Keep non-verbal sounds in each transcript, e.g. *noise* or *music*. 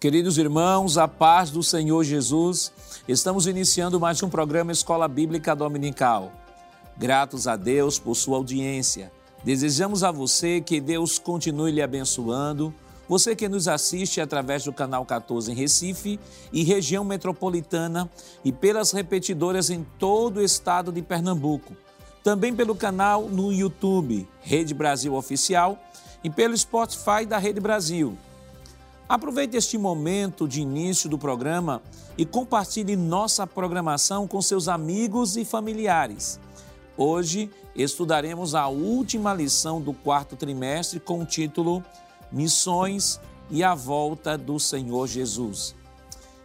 Queridos irmãos, a paz do Senhor Jesus, estamos iniciando mais um programa Escola Bíblica Dominical. Gratos a Deus por sua audiência. Desejamos a você que Deus continue lhe abençoando. Você que nos assiste através do canal 14 em Recife e região metropolitana e pelas repetidoras em todo o estado de Pernambuco. Também pelo canal no YouTube, Rede Brasil Oficial, e pelo Spotify da Rede Brasil. Aproveite este momento de início do programa e compartilhe nossa programação com seus amigos e familiares. Hoje estudaremos a última lição do quarto trimestre com o título Missões e a Volta do Senhor Jesus.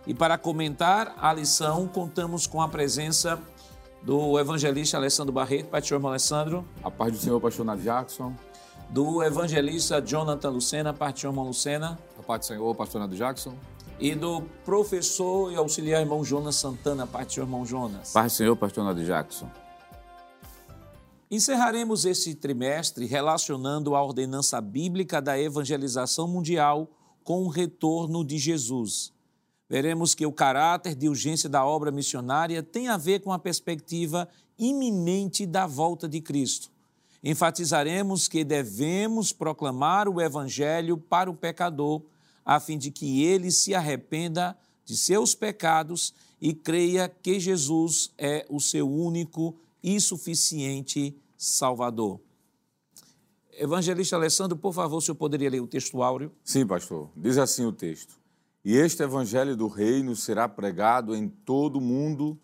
E para comentar a lição, contamos com a presença do evangelista Alessandro Barreto. Irmão Alessandro. A paz do Senhor, pastor Jackson. Do evangelista Jonathan Lucena. Pai, irmão Lucena. Pai do Senhor, pastor Nando Jackson. E do professor e auxiliar irmão Jonas Santana, parte do irmão Jonas. Pai do Senhor, pastor Nando Jackson. Encerraremos esse trimestre relacionando a ordenança bíblica da evangelização mundial com o retorno de Jesus. Veremos que o caráter de urgência da obra missionária tem a ver com a perspectiva iminente da volta de Cristo. Enfatizaremos que devemos proclamar o evangelho para o pecador a fim de que ele se arrependa de seus pecados e creia que Jesus é o seu único e suficiente Salvador. Evangelista Alessandro, por favor, o senhor poderia ler o texto áureo? Sim, pastor. Diz assim o texto: E este evangelho do reino será pregado em todo o mundo,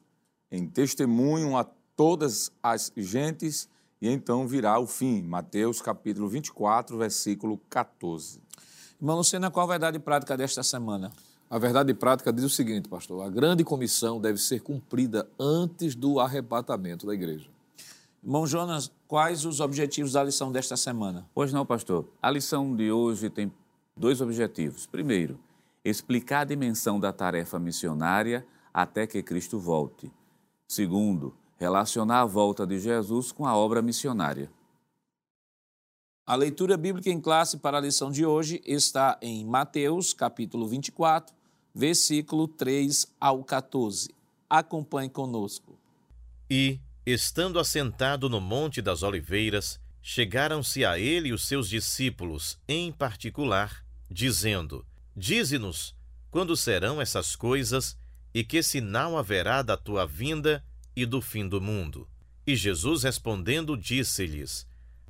em testemunho a todas as gentes, e então virá o fim. Mateus capítulo 24, versículo 14. Irmão Lucena, qual a verdade prática desta semana? A verdade prática diz o seguinte, pastor: a grande comissão deve ser cumprida antes do arrebatamento da igreja. Irmão Jonas, quais os objetivos da lição desta semana? Pois não, pastor. A lição de hoje tem dois objetivos. Primeiro, explicar a dimensão da tarefa missionária até que Cristo volte. Segundo, relacionar a volta de Jesus com a obra missionária. A leitura bíblica em classe para a lição de hoje está em Mateus, capítulo 24, versículo 3 ao 14. Acompanhe conosco. E, estando assentado no Monte das Oliveiras, chegaram-se a ele os seus discípulos, em particular, dizendo: Dize-nos quando serão essas coisas e que sinal haverá da tua vinda e do fim do mundo. E Jesus respondendo disse-lhes: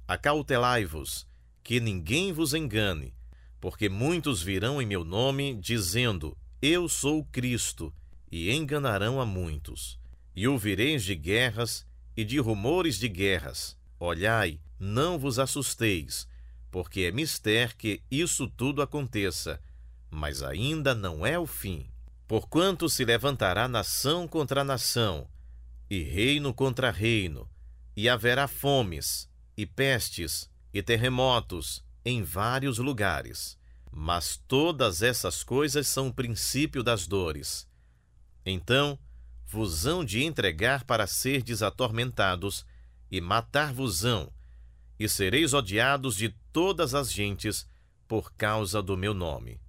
Acautelai-vos, que ninguém vos engane, porque muitos virão em meu nome, dizendo: Eu sou Cristo, e enganarão a muitos. E ouvireis de guerras e de rumores de guerras. Olhai, não vos assusteis, porque é mister que isso tudo aconteça, mas ainda não é o fim. Porquanto se levantará nação contra nação, e reino contra reino, e haverá fomes, e pestes e terremotos em vários lugares. Mas todas essas coisas são o princípio das dores. Então vos hão de entregar para serdes atormentados, e matar-vos-ão, e sereis odiados de todas as gentes por causa do meu nome.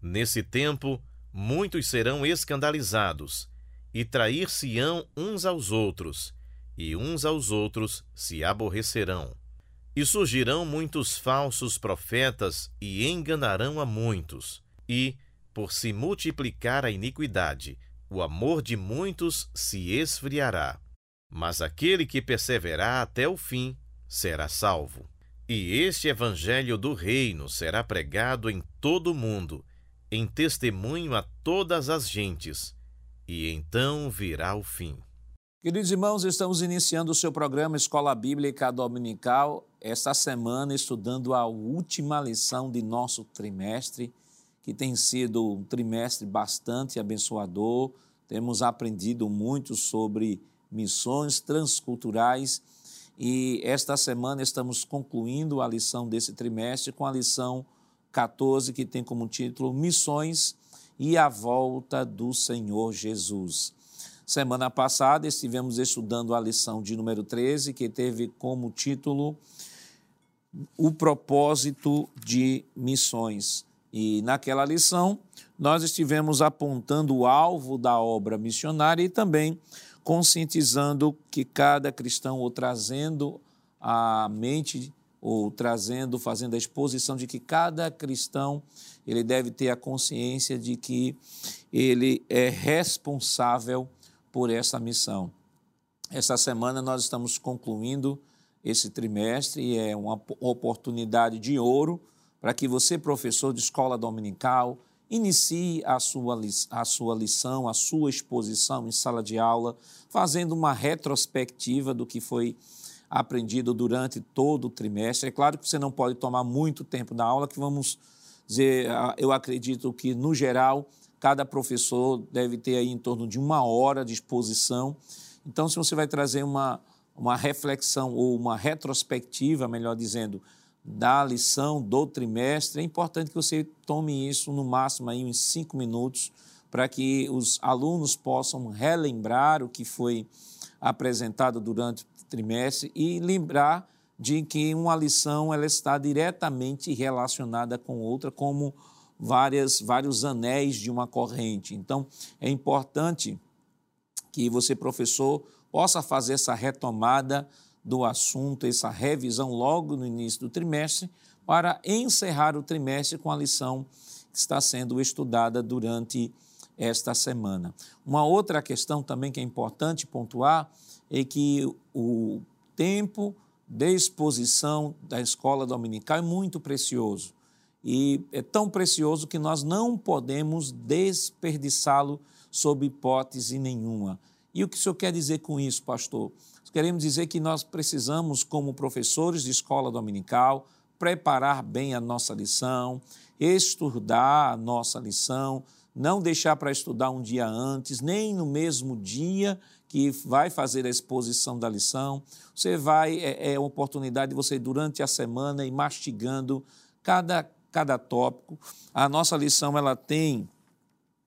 Nesse tempo, muitos serão escandalizados, e trair-se-ão uns aos outros, e uns aos outros se aborrecerão. E surgirão muitos falsos profetas e enganarão a muitos. E, por se multiplicar a iniquidade, o amor de muitos se esfriará. Mas aquele que perseverar até o fim será salvo. E este evangelho do reino será pregado em todo o mundo, em testemunho a todas as gentes, e então virá o fim. Queridos irmãos, estamos iniciando o seu programa Escola Bíblica Dominical, esta semana estudando a última lição de nosso trimestre, que tem sido um trimestre bastante abençoador. Temos aprendido muito sobre missões transculturais e esta semana estamos concluindo a lição desse trimestre com a lição 14, que tem como título Missões e a Volta do Senhor Jesus. Semana passada estivemos estudando a lição de número 13, que teve como título O propósito de missões. E naquela lição nós estivemos apontando o alvo da obra missionária e também conscientizando que cada cristão, ou trazendo a mente, ou trazendo, fazendo a exposição de que cada cristão ele deve ter a consciência de que ele é responsável por essa missão. Essa semana nós estamos concluindo esse trimestre e é uma oportunidade de ouro para que você, professor de escola dominical, inicie a sua, a sua lição, a sua exposição em sala de aula, fazendo uma retrospectiva do que foi aprendido durante todo o trimestre. É claro que você não pode tomar muito tempo da aula, que vamos dizer, eu acredito que, no geral, cada professor deve ter aí em torno de uma hora de exposição. Então, se você vai trazer uma, uma reflexão ou uma retrospectiva, melhor dizendo, da lição do trimestre, é importante que você tome isso no máximo aí uns cinco minutos para que os alunos possam relembrar o que foi apresentado durante trimestre e lembrar de que uma lição ela está diretamente relacionada com outra, como várias, vários anéis de uma corrente. Então, é importante que você, professor, possa fazer essa retomada do assunto, essa revisão logo no início do trimestre, para encerrar o trimestre com a lição que está sendo estudada durante esta semana. Uma outra questão também que é importante pontuar é que o tempo de exposição da escola dominical é muito precioso. E é tão precioso que nós não podemos desperdiçá-lo sob hipótese nenhuma. E o que o senhor quer dizer com isso, pastor? Queremos dizer que nós precisamos, como professores de escola dominical, preparar bem a nossa lição, estudar a nossa lição, não deixar para estudar um dia antes, nem no mesmo dia que vai fazer a exposição da lição. Você vai, é, é a oportunidade de você, durante a semana, ir mastigando cada, cada tópico. A nossa lição, ela tem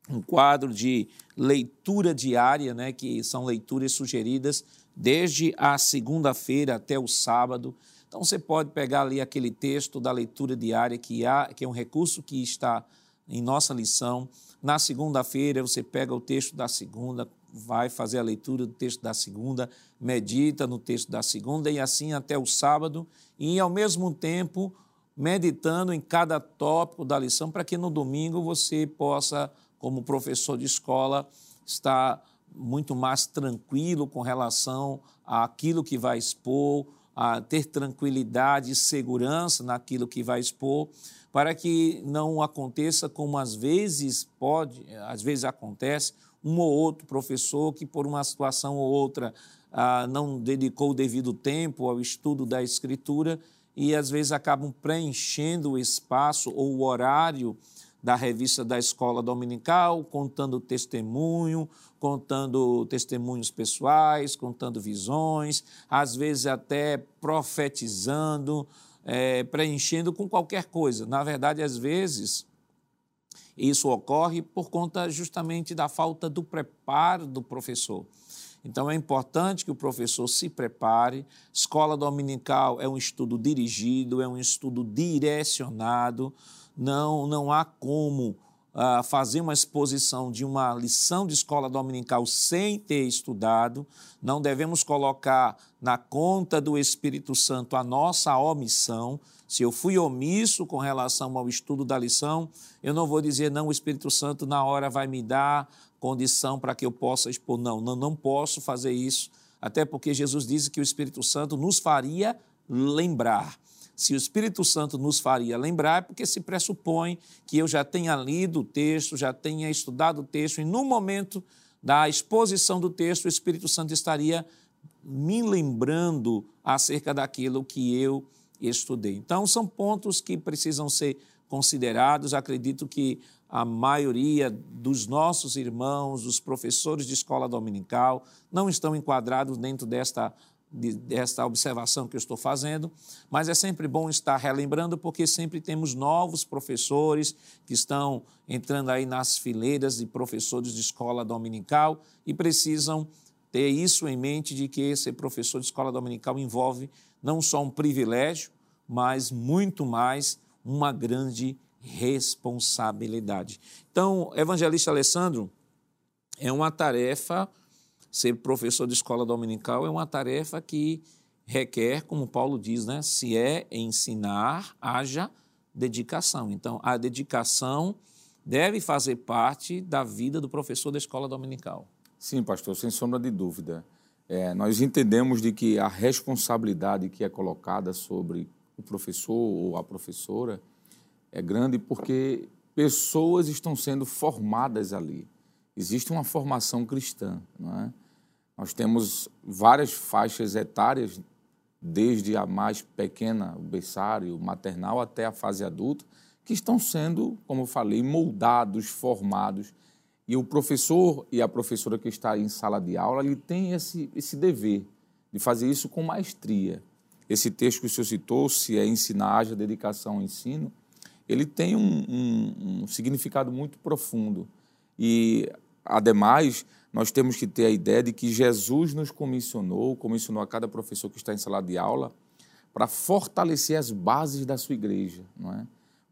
um quadro de leitura diária, né, que são leituras sugeridas desde a segunda-feira até o sábado. Então você pode pegar ali aquele texto da leitura diária que há, que é um recurso que está em nossa lição. Na segunda-feira você pega o texto da segunda, vai fazer a leitura do texto da segunda, medita no texto da segunda e assim até o sábado. E ao mesmo tempo meditando em cada tópico da lição para que no domingo você possa, como professor de escola, estar muito mais tranquilo com relação àquilo que vai expor, a ter tranquilidade e segurança naquilo que vai expor, para que não aconteça como às vezes pode, às vezes acontece, um ou outro professor que por uma situação ou outra ah, não dedicou o devido tempo ao estudo da escritura e às vezes acabam preenchendo o espaço ou o horário da revista da escola dominical, contando testemunho, contando testemunhos pessoais, contando visões, às vezes até profetizando, é, preenchendo com qualquer coisa. Na verdade, às vezes, isso ocorre por conta justamente da falta do preparo do professor. Então é importante que o professor se prepare. Escola dominical é um estudo dirigido, é um estudo direcionado não, não há como uh, fazer uma exposição de uma lição de escola dominical sem ter estudado. Não devemos colocar na conta do Espírito Santo a nossa omissão. Se eu fui omisso com relação ao estudo da lição, eu não vou dizer, não, o Espírito Santo na hora vai me dar condição para que eu possa expor. Não, não, não posso fazer isso, até porque Jesus disse que o Espírito Santo nos faria lembrar se o Espírito Santo nos faria lembrar, é porque se pressupõe que eu já tenha lido o texto, já tenha estudado o texto, e no momento da exposição do texto, o Espírito Santo estaria me lembrando acerca daquilo que eu estudei. Então, são pontos que precisam ser considerados. Acredito que a maioria dos nossos irmãos, dos professores de escola dominical, não estão enquadrados dentro desta desta observação que eu estou fazendo, mas é sempre bom estar relembrando porque sempre temos novos professores que estão entrando aí nas fileiras de professores de escola dominical e precisam ter isso em mente de que ser professor de escola dominical envolve não só um privilégio, mas muito mais uma grande responsabilidade. Então, evangelista Alessandro, é uma tarefa, ser professor de escola dominical é uma tarefa que requer, como Paulo diz, né? Se é ensinar, haja dedicação. Então, a dedicação deve fazer parte da vida do professor da escola dominical. Sim, pastor, sem sombra de dúvida. É, nós entendemos de que a responsabilidade que é colocada sobre o professor ou a professora é grande porque pessoas estão sendo formadas ali. Existe uma formação cristã, não é? Nós temos várias faixas etárias, desde a mais pequena, o berçário, maternal, até a fase adulta, que estão sendo, como eu falei, moldados, formados. E o professor e a professora que está em sala de aula, ele tem esse, esse dever de fazer isso com maestria. Esse texto que o senhor citou, se é ensinar, haja dedicação ao ensino, ele tem um, um, um significado muito profundo. E, ademais, nós temos que ter a ideia de que Jesus nos comissionou, comissionou a cada professor que está em sala de aula, para fortalecer as bases da sua igreja, não é?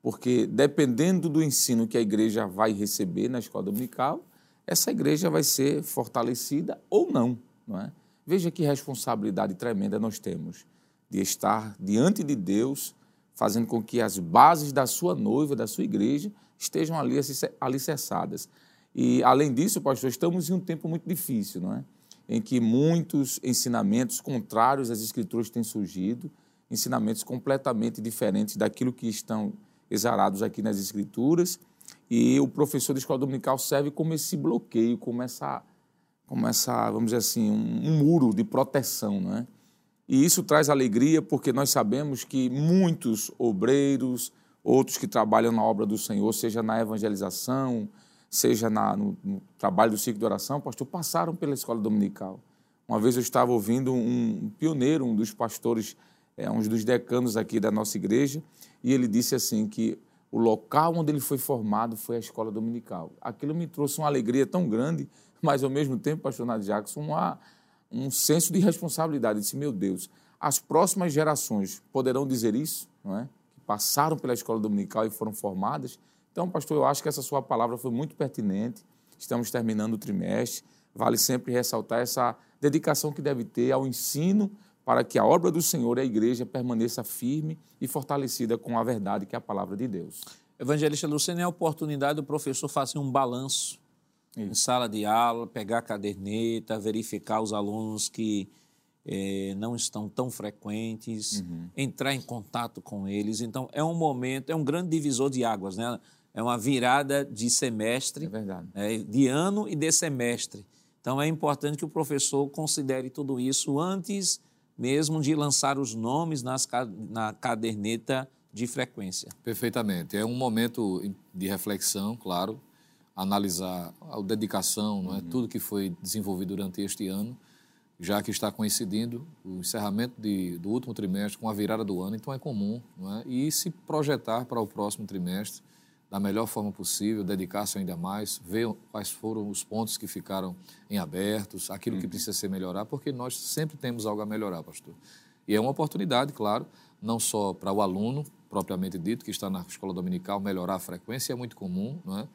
Porque dependendo do ensino que a igreja vai receber na escola dominical, essa igreja vai ser fortalecida ou não, não é? Veja que responsabilidade tremenda nós temos de estar diante de Deus fazendo com que as bases da sua noiva, da sua igreja, estejam ali alicerçadas. E, além disso, pastor, estamos em um tempo muito difícil, não é? em que muitos ensinamentos contrários às Escrituras têm surgido, ensinamentos completamente diferentes daquilo que estão exarados aqui nas Escrituras, e o professor de escola dominical serve como esse bloqueio, como essa, como essa vamos dizer assim, um, um muro de proteção, não é? E isso traz alegria porque nós sabemos que muitos obreiros, outros que trabalham na obra do Senhor, seja na evangelização, seja na, no, no, trabalho do ciclo de oração, pastor, passaram pela escola dominical. Uma vez eu estava ouvindo um pioneiro, um dos pastores, é, um dos decanos aqui da nossa igreja, e ele disse assim que o local onde ele foi formado foi a escola dominical. Aquilo me trouxe uma alegria tão grande, mas ao mesmo tempo, pastor Nath Jackson, uma um senso de responsabilidade. Eu disse, meu Deus, as próximas gerações poderão dizer isso, não é? Que passaram pela escola dominical e foram formadas. Então, pastor, eu acho que essa sua palavra foi muito pertinente. Estamos terminando o trimestre. Vale sempre ressaltar essa dedicação que deve ter ao ensino para que a obra do Senhor e a igreja permaneça firme e fortalecida com a verdade que é a palavra de Deus. Evangelista Luciano, é a oportunidade do professor fazer um balanço em sala de aula, pegar a caderneta, verificar os alunos que eh, não estão tão frequentes, uhum. entrar em contato com eles. Então, é um momento, é um grande divisor de águas, né? É uma virada de semestre, é. É, de ano e de semestre. Então, é importante que o professor considere tudo isso antes mesmo de lançar os nomes nas, na caderneta de frequência. Perfeitamente. É um momento de reflexão, claro, analisar a dedicação, não é? Uhum. tudo que foi desenvolvido durante este ano, já que está coincidindo o encerramento de, do último trimestre com a virada do ano, então é comum, é? e se projetar para o próximo trimestre da melhor forma possível, dedicar-se ainda mais, ver quais foram os pontos que ficaram em abertos, aquilo uhum. que precisa ser melhorar, porque nós sempre temos algo a melhorar, pastor. E é uma oportunidade, claro, não só para o aluno, propriamente dito, que está na escola dominical, melhorar a frequência, é muito comum, não é?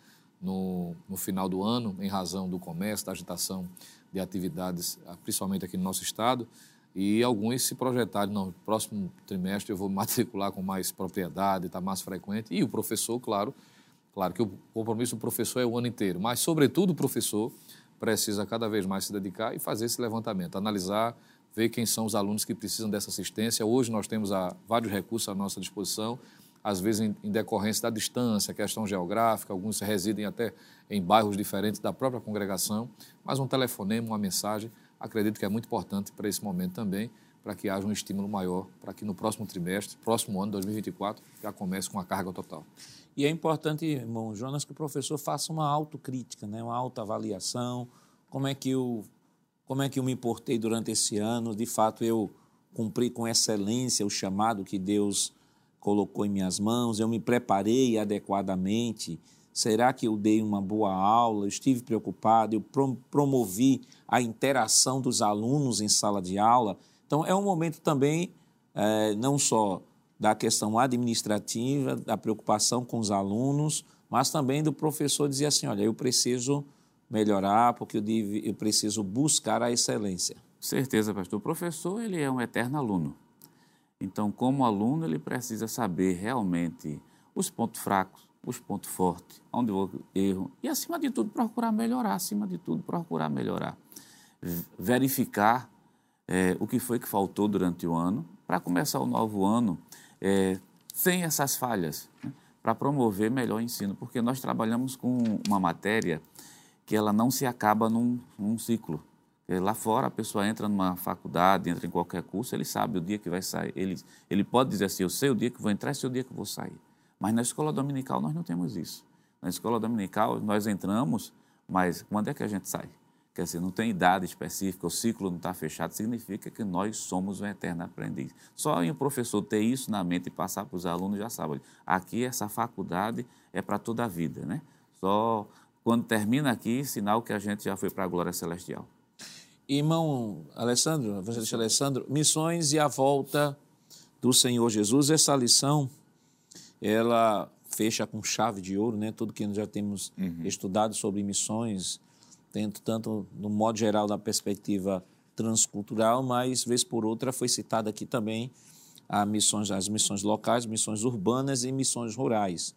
no, no final do ano, em razão do comércio, da agitação de atividades, ah, principalmente aqui no nosso estado, e alguns se projetaram, no próximo trimestre eu vou *laughs* matricular com mais propriedade, está mais frequente, e o professor, claro, claro que o compromisso do professor é o ano inteiro, mas, sobretudo, o professor precisa cada vez mais se dedicar e fazer esse levantamento, analisar, ver quem são os alunos que precisam dessa assistência. Hoje nós temos a, vários recursos à nossa disposição, às vezes em, em decorrência da distância, questão geográfica, alguns residem até em bairros diferentes da própria congregação, mas um telefonema, uma mensagem, acredito que é muito importante para esse momento também, para que haja um estímulo maior, para que no próximo trimestre, próximo ano, 2024, já comece com a carga total. E é importante, irmão Jonas, que o professor faça uma autocrítica, né? uma autoavaliação, como é que eu como é que eu me importei durante esse ano, de fato eu cumpri com excelência o chamado que Deus colocou em minhas mãos, eu me preparei adequadamente. Será que eu dei uma boa aula? Eu estive preocupado, eu promovi a interação dos alunos em sala de aula. Então, é um momento também, é, não só da questão administrativa, da preocupação com os alunos, mas também do professor dizer assim: olha, eu preciso melhorar porque eu, devo, eu preciso buscar a excelência. Certeza, pastor. O professor ele é um eterno aluno. Então, como aluno, ele precisa saber realmente os pontos fracos, os pontos fortes, onde eu erro e, acima de tudo, procurar melhorar. Acima de tudo, procurar melhorar. Verificar é, o que foi que faltou durante o ano para começar o novo ano é, sem essas falhas, né? para promover melhor ensino, porque nós trabalhamos com uma matéria que ela não se acaba num, num ciclo. Lá fora, a pessoa entra numa faculdade, entra em qualquer curso, ele sabe o dia que vai sair. Ele, ele pode dizer assim: eu sei o dia que vou entrar, e sei o dia que vou sair. Mas na escola dominical nós não temos isso. Na escola dominical nós entramos, mas quando é que a gente sai? Quer dizer, não tem idade específica, o ciclo não está fechado, significa que nós somos um eterno aprendiz. Só em o professor ter isso na mente e passar para os alunos já sabe, aqui essa faculdade é para toda a vida, né? Só quando termina aqui, sinal que a gente já foi para a glória celestial. Irmão Alessandro, evangelista Alessandro, missões e a volta do Senhor Jesus, essa lição ela fecha com chave de ouro, né? Tudo que nós já temos uhum. estudado sobre missões, tanto, tanto no modo geral da perspectiva transcultural, mas vez por outra foi citada aqui também a missões, as missões locais, missões urbanas e missões rurais.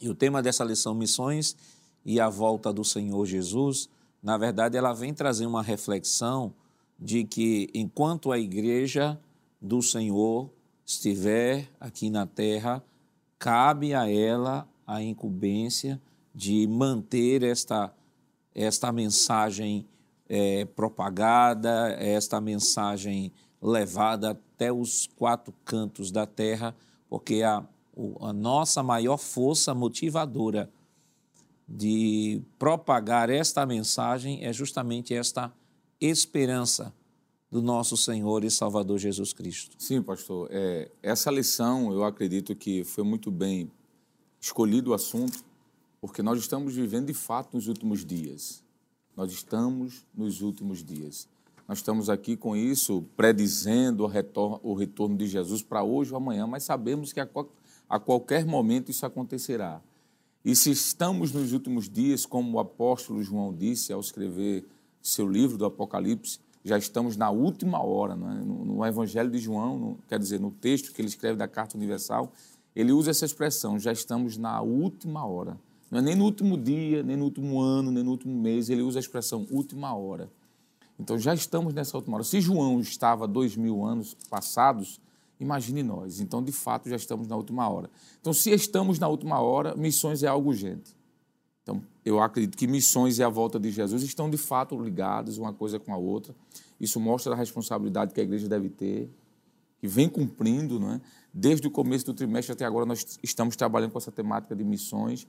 E o tema dessa lição, missões e a volta do Senhor Jesus, na verdade, ela vem trazer uma reflexão de que enquanto a igreja do Senhor estiver aqui na terra, cabe a ela a incumbência de manter esta, esta mensagem é, propagada, esta mensagem levada até os quatro cantos da terra, porque a, a nossa maior força motivadora de propagar esta mensagem é justamente esta esperança do nosso Senhor e Salvador Jesus Cristo. Sim, pastor. É, essa lição, eu acredito que foi muito bem escolhido o assunto, porque nós estamos vivendo de fato nos últimos dias. Nós estamos nos últimos dias. Nós estamos aqui com isso, predizendo o retorno, o retorno de Jesus para hoje ou amanhã, mas sabemos que a, a qualquer momento isso acontecerá. E se estamos nos últimos dias, como o apóstolo João disse ao escrever seu livro do Apocalipse, já estamos na última hora. É? No, no, Evangelho de João, no, quer dizer, no texto que ele escreve da Carta Universal, ele usa essa expressão, já estamos na última hora. Não é nem no último dia, nem no último ano, nem no último mês, ele usa a expressão última hora. Então já estamos nessa última hora. Se João estava dois mil anos passados, Imagine nós. Então, de fato, já estamos na última hora. Então, se estamos na última hora, missões é algo urgente. Eu acredito que missões e a volta de Jesus estão de fato ligados uma coisa com a outra. Isso mostra a responsabilidade que a igreja deve ter, que vem cumprindo, não é? Desde o começo do trimestre até agora, nós estamos trabalhando com essa temática de missões.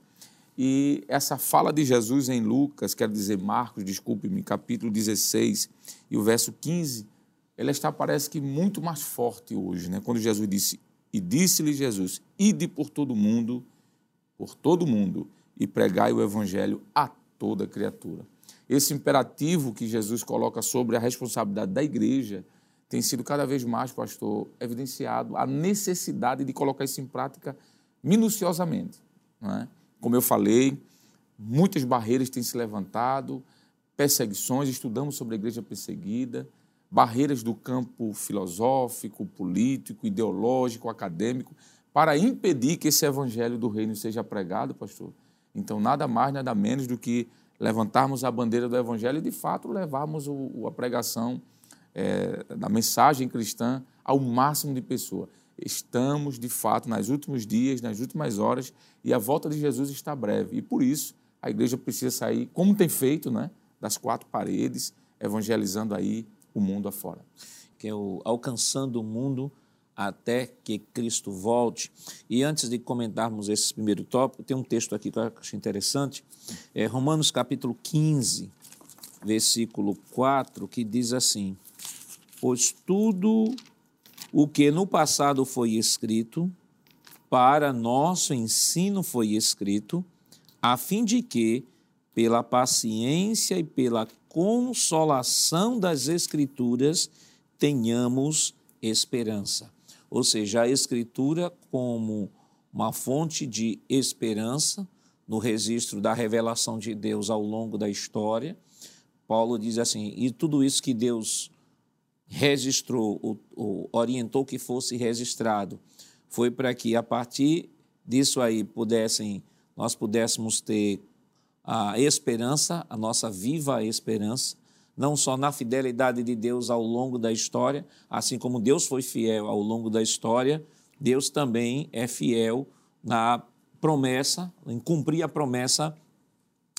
E essa fala de Jesus em Lucas, quer dizer Marcos, desculpe-me, capítulo 16 e o verso 15, ela está, parece que, muito mais forte hoje, né? quando Jesus disse, e disse-lhe Jesus, ide por todo mundo, por todo mundo, e pregai o evangelho a toda criatura. Esse imperativo que Jesus coloca sobre a responsabilidade da igreja tem sido cada vez mais, pastor, evidenciado a necessidade de colocar isso em prática minuciosamente. É? Como eu falei, muitas barreiras têm se levantado, perseguições, estudamos sobre a igreja perseguida, barreiras do campo filosófico, político, ideológico, acadêmico, para impedir que esse evangelho do reino seja pregado, pastor. Então, nada mais, nada menos do que levantarmos a bandeira do evangelho e, de fato, levarmos o, a pregação é, da mensagem cristã ao máximo de pessoas. Estamos, de fato, nos últimos dias, nas últimas horas, e a volta de Jesus está breve. E, por isso, a igreja precisa sair, como tem feito, né, das quatro paredes, evangelizando aí o mundo afora. Que é o Alcançando o Mundo até que Cristo volte. E antes de comentarmos esse primeiro tópico, tem um texto aqui que eu acho interessante, é Romanos capítulo 15, versículo 4, que diz assim: Pois tudo o que no passado foi escrito, para nosso ensino foi escrito, a fim de que, pela paciência e pela consolação das Escrituras, tenhamos esperança. Ou seja, a Escritura como uma fonte de esperança no registro da revelação de Deus ao longo da história. Paulo diz assim: e tudo isso que Deus registrou, ou, ou orientou que fosse registrado, foi para que a partir disso aí pudessem, nós pudéssemos ter a esperança, a nossa viva esperança, não só na fidelidade de Deus ao longo da história, assim como Deus foi fiel ao longo da história, Deus também é fiel na promessa, em cumprir a promessa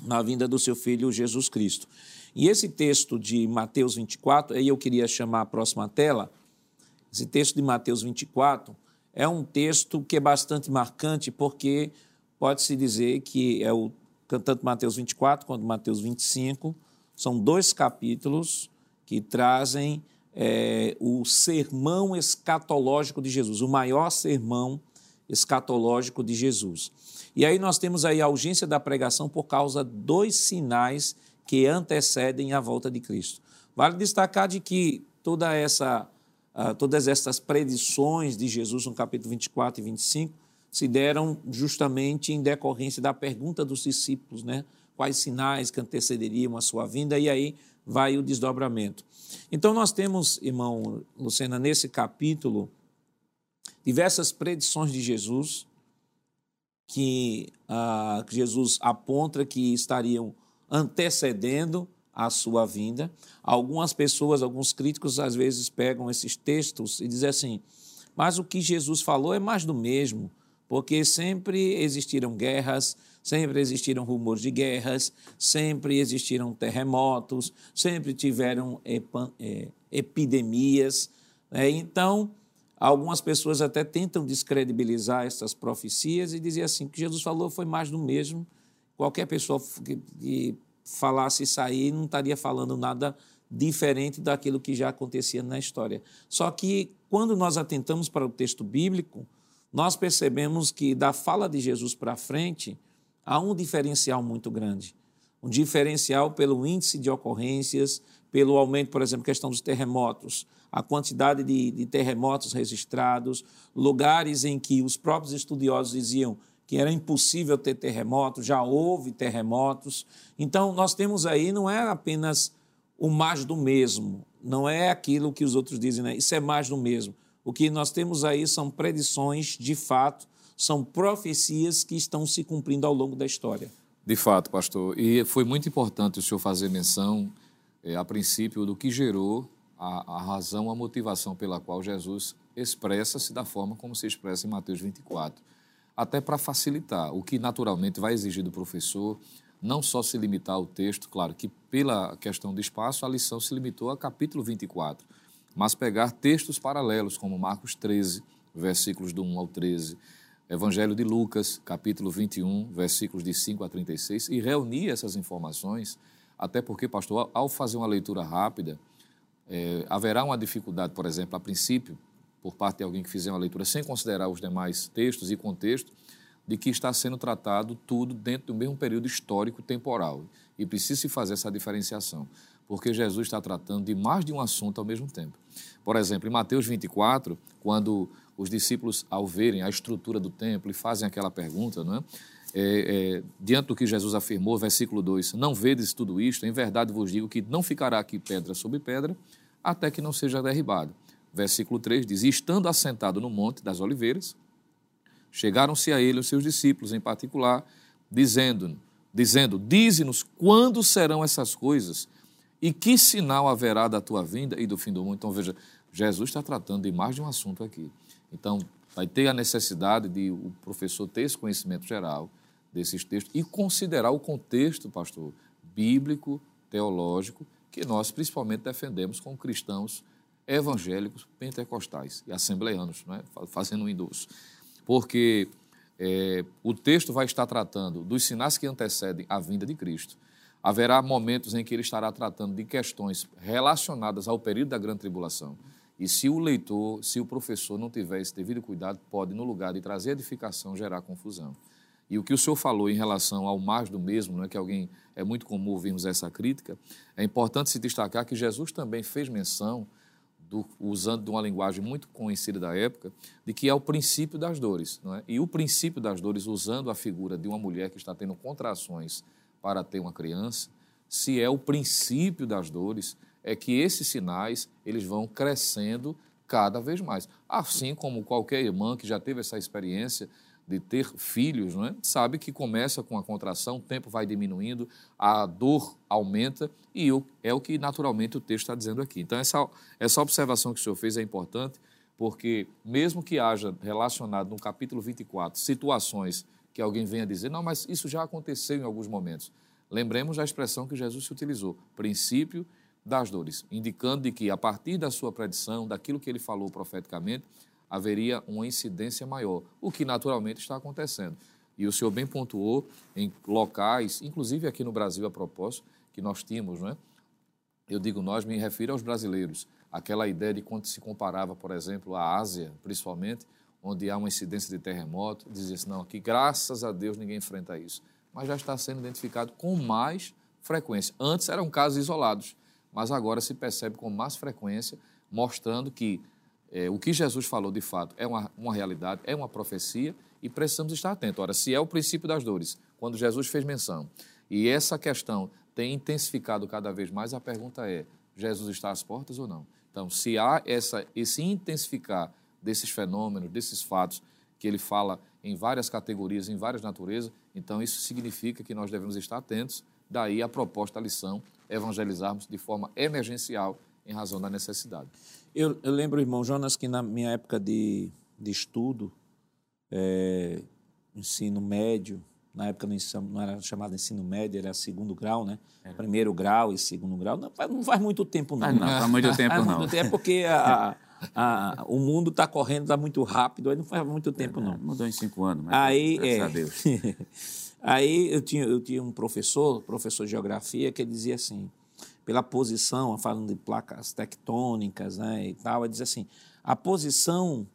na vinda do seu filho Jesus Cristo. E esse texto de Mateus 24, aí eu queria chamar a próxima tela, esse texto de Mateus 24 é um texto que é bastante marcante, porque pode-se dizer que é o tanto Mateus 24 quanto Mateus 25, são dois capítulos que trazem é, o sermão escatológico de Jesus, o maior sermão escatológico de Jesus. E aí nós temos aí a urgência da pregação por causa dos sinais que antecedem a volta de Cristo. Vale destacar de que toda essa, uh, todas essas predições de Jesus no capítulo 24 e 25 se deram justamente em decorrência da pergunta dos discípulos, né? Quais sinais que antecederiam a sua vinda, e aí vai o desdobramento. Então, nós temos, irmão Lucena, nesse capítulo, diversas predições de Jesus, que ah, Jesus aponta que estariam antecedendo a sua vinda. Algumas pessoas, alguns críticos, às vezes pegam esses textos e dizem assim: mas o que Jesus falou é mais do mesmo, porque sempre existiram guerras, sempre existiram rumores de guerras, sempre existiram terremotos, sempre tiveram é, epidemias. Né? Então, algumas pessoas até tentam descredibilizar essas profecias e dizer assim: que Jesus falou foi mais do mesmo qualquer pessoa que, que falasse isso aí não estaria falando nada diferente daquilo que já acontecia na história. Só que quando nós atentamos para o texto bíblico, nós percebemos que da fala de Jesus para frente há um diferencial muito grande. Um diferencial pelo índice de ocorrências, pelo aumento, por exemplo, questão dos terremotos, a quantidade de, de terremotos registrados, lugares em que os próprios estudiosos diziam que era impossível ter terremotos, já houve terremotos. Então, nós temos aí, não é apenas o mais do mesmo, não é aquilo que os outros dizem, né? isso é mais do mesmo. O que nós temos aí são predições de fato, são profecias que estão se cumprindo ao longo da história. De fato, pastor. E foi muito importante o senhor fazer menção, é, a princípio, do que gerou a, a razão, a motivação pela qual Jesus expressa-se da forma como se expressa em Mateus 24 até para facilitar, o que naturalmente vai exigir do professor não só se limitar ao texto, claro que pela questão de espaço a lição se limitou a capítulo 24, mas pegar textos paralelos como Marcos 13, versículos do 1 ao 13, Evangelho de Lucas, capítulo 21, versículos de 5 a 36 e reunir essas informações, até porque, pastor, ao fazer uma leitura rápida, é, haverá uma dificuldade, por exemplo, a princípio, por parte de alguém que fizer uma leitura sem considerar os demais textos e contexto, de que está sendo tratado tudo dentro do mesmo período histórico temporal. E precisa se fazer essa diferenciação, porque Jesus está tratando de mais de um assunto ao mesmo tempo. Por exemplo, em Mateus 24, quando os discípulos, ao verem a estrutura do templo e fazem aquela pergunta, não é? É, é, diante do que Jesus afirmou, versículo 2: Não vedes tudo isto? Em verdade vos digo que não ficará aqui pedra sobre pedra, até que não seja derribado versículo 3 diz: estando assentado no Monte das Oliveiras, chegaram-se a ele os seus discípulos em particular, dizendo: dizendo Dize-nos quando serão essas coisas e que sinal haverá da tua vinda e do fim do mundo. Então, veja, Jesus está tratando de mais de um assunto aqui. Então, vai ter a necessidade de o professor ter esse conhecimento geral desses textos e considerar o contexto, pastor, bíblico, teológico, que nós principalmente defendemos como cristãos evangélicos, pentecostais e assembleanos, é? fazendo um endosso. Porque é, o texto vai estar tratando dos sinais que antecedem a vinda de Cristo. Haverá momentos em que ele estará tratando de questões relacionadas ao período da grande tribulação. E se o leitor, se o professor não tiver esse devido cuidado, pode, no lugar de trazer edificação, gerar confusão. E o que o senhor falou em relação ao mais do mesmo, não é que alguém é muito comum ouvirmos essa crítica, é importante se destacar que Jesus também fez menção do, usando de uma linguagem muito conhecida da época, de que é o princípio das dores. Não é? E o princípio das dores, usando a figura de uma mulher que está tendo contrações para ter uma criança, se é o princípio das dores, é que esses sinais eles vão crescendo cada vez mais. Assim como qualquer irmã que já teve essa experiência de ter filhos, não é? sabe que começa com a contração, o tempo vai diminuindo, a dor aumenta e é o que naturalmente o texto está dizendo aqui. Então, essa, essa observação que o senhor fez é importante, porque mesmo que haja relacionado no capítulo 24 situações que alguém venha dizer, não, mas isso já aconteceu em alguns momentos. Lembremos da expressão que Jesus utilizou, princípio das dores, indicando de que a partir da sua predição, daquilo que ele falou profeticamente, haveria uma incidência maior, o que naturalmente está acontecendo. E o senhor bem pontuou em locais, inclusive aqui no Brasil a propósito, que nós tínhamos, não é? Eu digo nós, me refiro aos brasileiros. Aquela ideia de quando se comparava, por exemplo, a Ásia, principalmente, onde há uma incidência de terremoto, dizia-se, não, aqui graças a Deus ninguém enfrenta isso. Mas já está sendo identificado com mais frequência. Antes eram casos isolados, mas agora se percebe com mais frequência, mostrando que é, o que Jesus falou, de fato, é uma, uma realidade, é uma profecia e precisamos estar atentos. Ora, se é o princípio das dores, quando Jesus fez menção, e essa questão tem intensificado cada vez mais, a pergunta é: Jesus está às portas ou não? Então, se há essa, esse intensificar desses fenômenos, desses fatos, que ele fala em várias categorias, em várias naturezas, então isso significa que nós devemos estar atentos. Daí a proposta da lição, evangelizarmos de forma emergencial em razão da necessidade. Eu, eu lembro, irmão Jonas, que na minha época de, de estudo, é, ensino médio, na época não, não, era chamado ensino médio, era segundo grau, né? Era. Primeiro grau e segundo grau. Não, não faz muito tempo, não. Ah, não, faz muito *laughs* tempo, não. É porque *laughs* a, a, o mundo está correndo, está muito rápido, aí não faz muito tempo, é, não. Mudou em cinco anos, mas aí, graças é, a Deus. *laughs* aí eu tinha, eu tinha um professor, professor de geografia, que dizia assim, pela posição, falando de placas tectônicas né, e tal, ele diz assim, a posição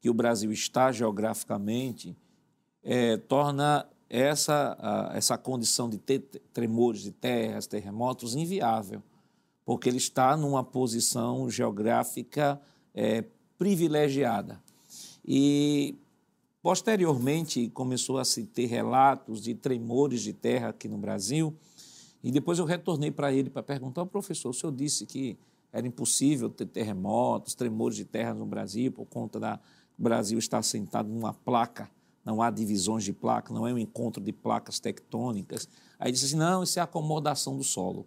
que o Brasil está geograficamente é, torna essa, a, essa condição de ter tremores de terras, terremotos, inviável, porque ele está numa posição geográfica é, privilegiada. E, posteriormente, começou a se ter relatos de tremores de terra aqui no Brasil, e depois eu retornei para ele para perguntar ao professor, o senhor disse que era impossível ter terremotos, tremores de terra no Brasil, por conta da Brasil estar sentado numa placa, não há divisões de placa, não é um encontro de placas tectônicas. Aí disse assim, não, isso é acomodação do solo.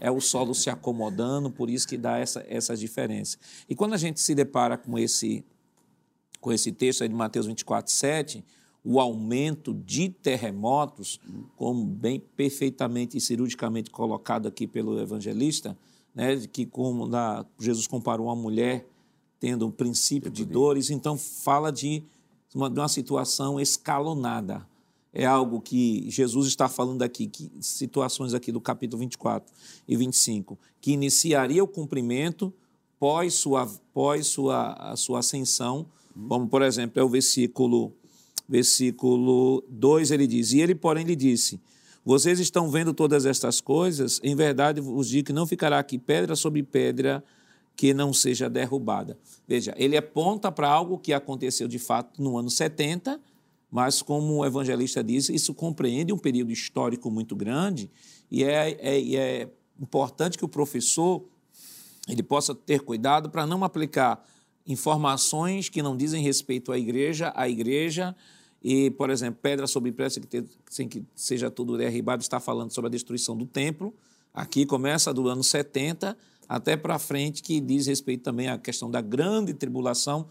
É o solo se acomodando, por isso que dá essa, essa diferença. E quando a gente se depara com esse, com esse texto aí de Mateus 24, 7, o aumento de terremotos, como bem perfeitamente e cirurgicamente colocado aqui pelo evangelista, né, que como na, Jesus comparou uma mulher tendo um princípio de dores, então fala de uma, de uma situação escalonada. É algo que Jesus está falando aqui, que situações aqui do capítulo 24 e 25, que iniciaria o cumprimento pós sua, pós sua, a sua ascensão, como por exemplo é o versículo versículo 2, ele diz: E ele, porém, lhe disse: Vocês estão vendo todas estas coisas? Em verdade vos digo que não ficará aqui pedra sobre pedra que não seja derrubada. Veja, ele aponta para algo que aconteceu de fato no ano 70, mas como o evangelista diz, isso compreende um período histórico muito grande e é, é, é importante que o professor ele possa ter cuidado para não aplicar informações que não dizem respeito à igreja, à igreja e, por exemplo, pedra sobre pedra, que sem que seja tudo derribado, está falando sobre a destruição do templo. Aqui começa do ano 70 até para frente, que diz respeito também à questão da grande tribulação,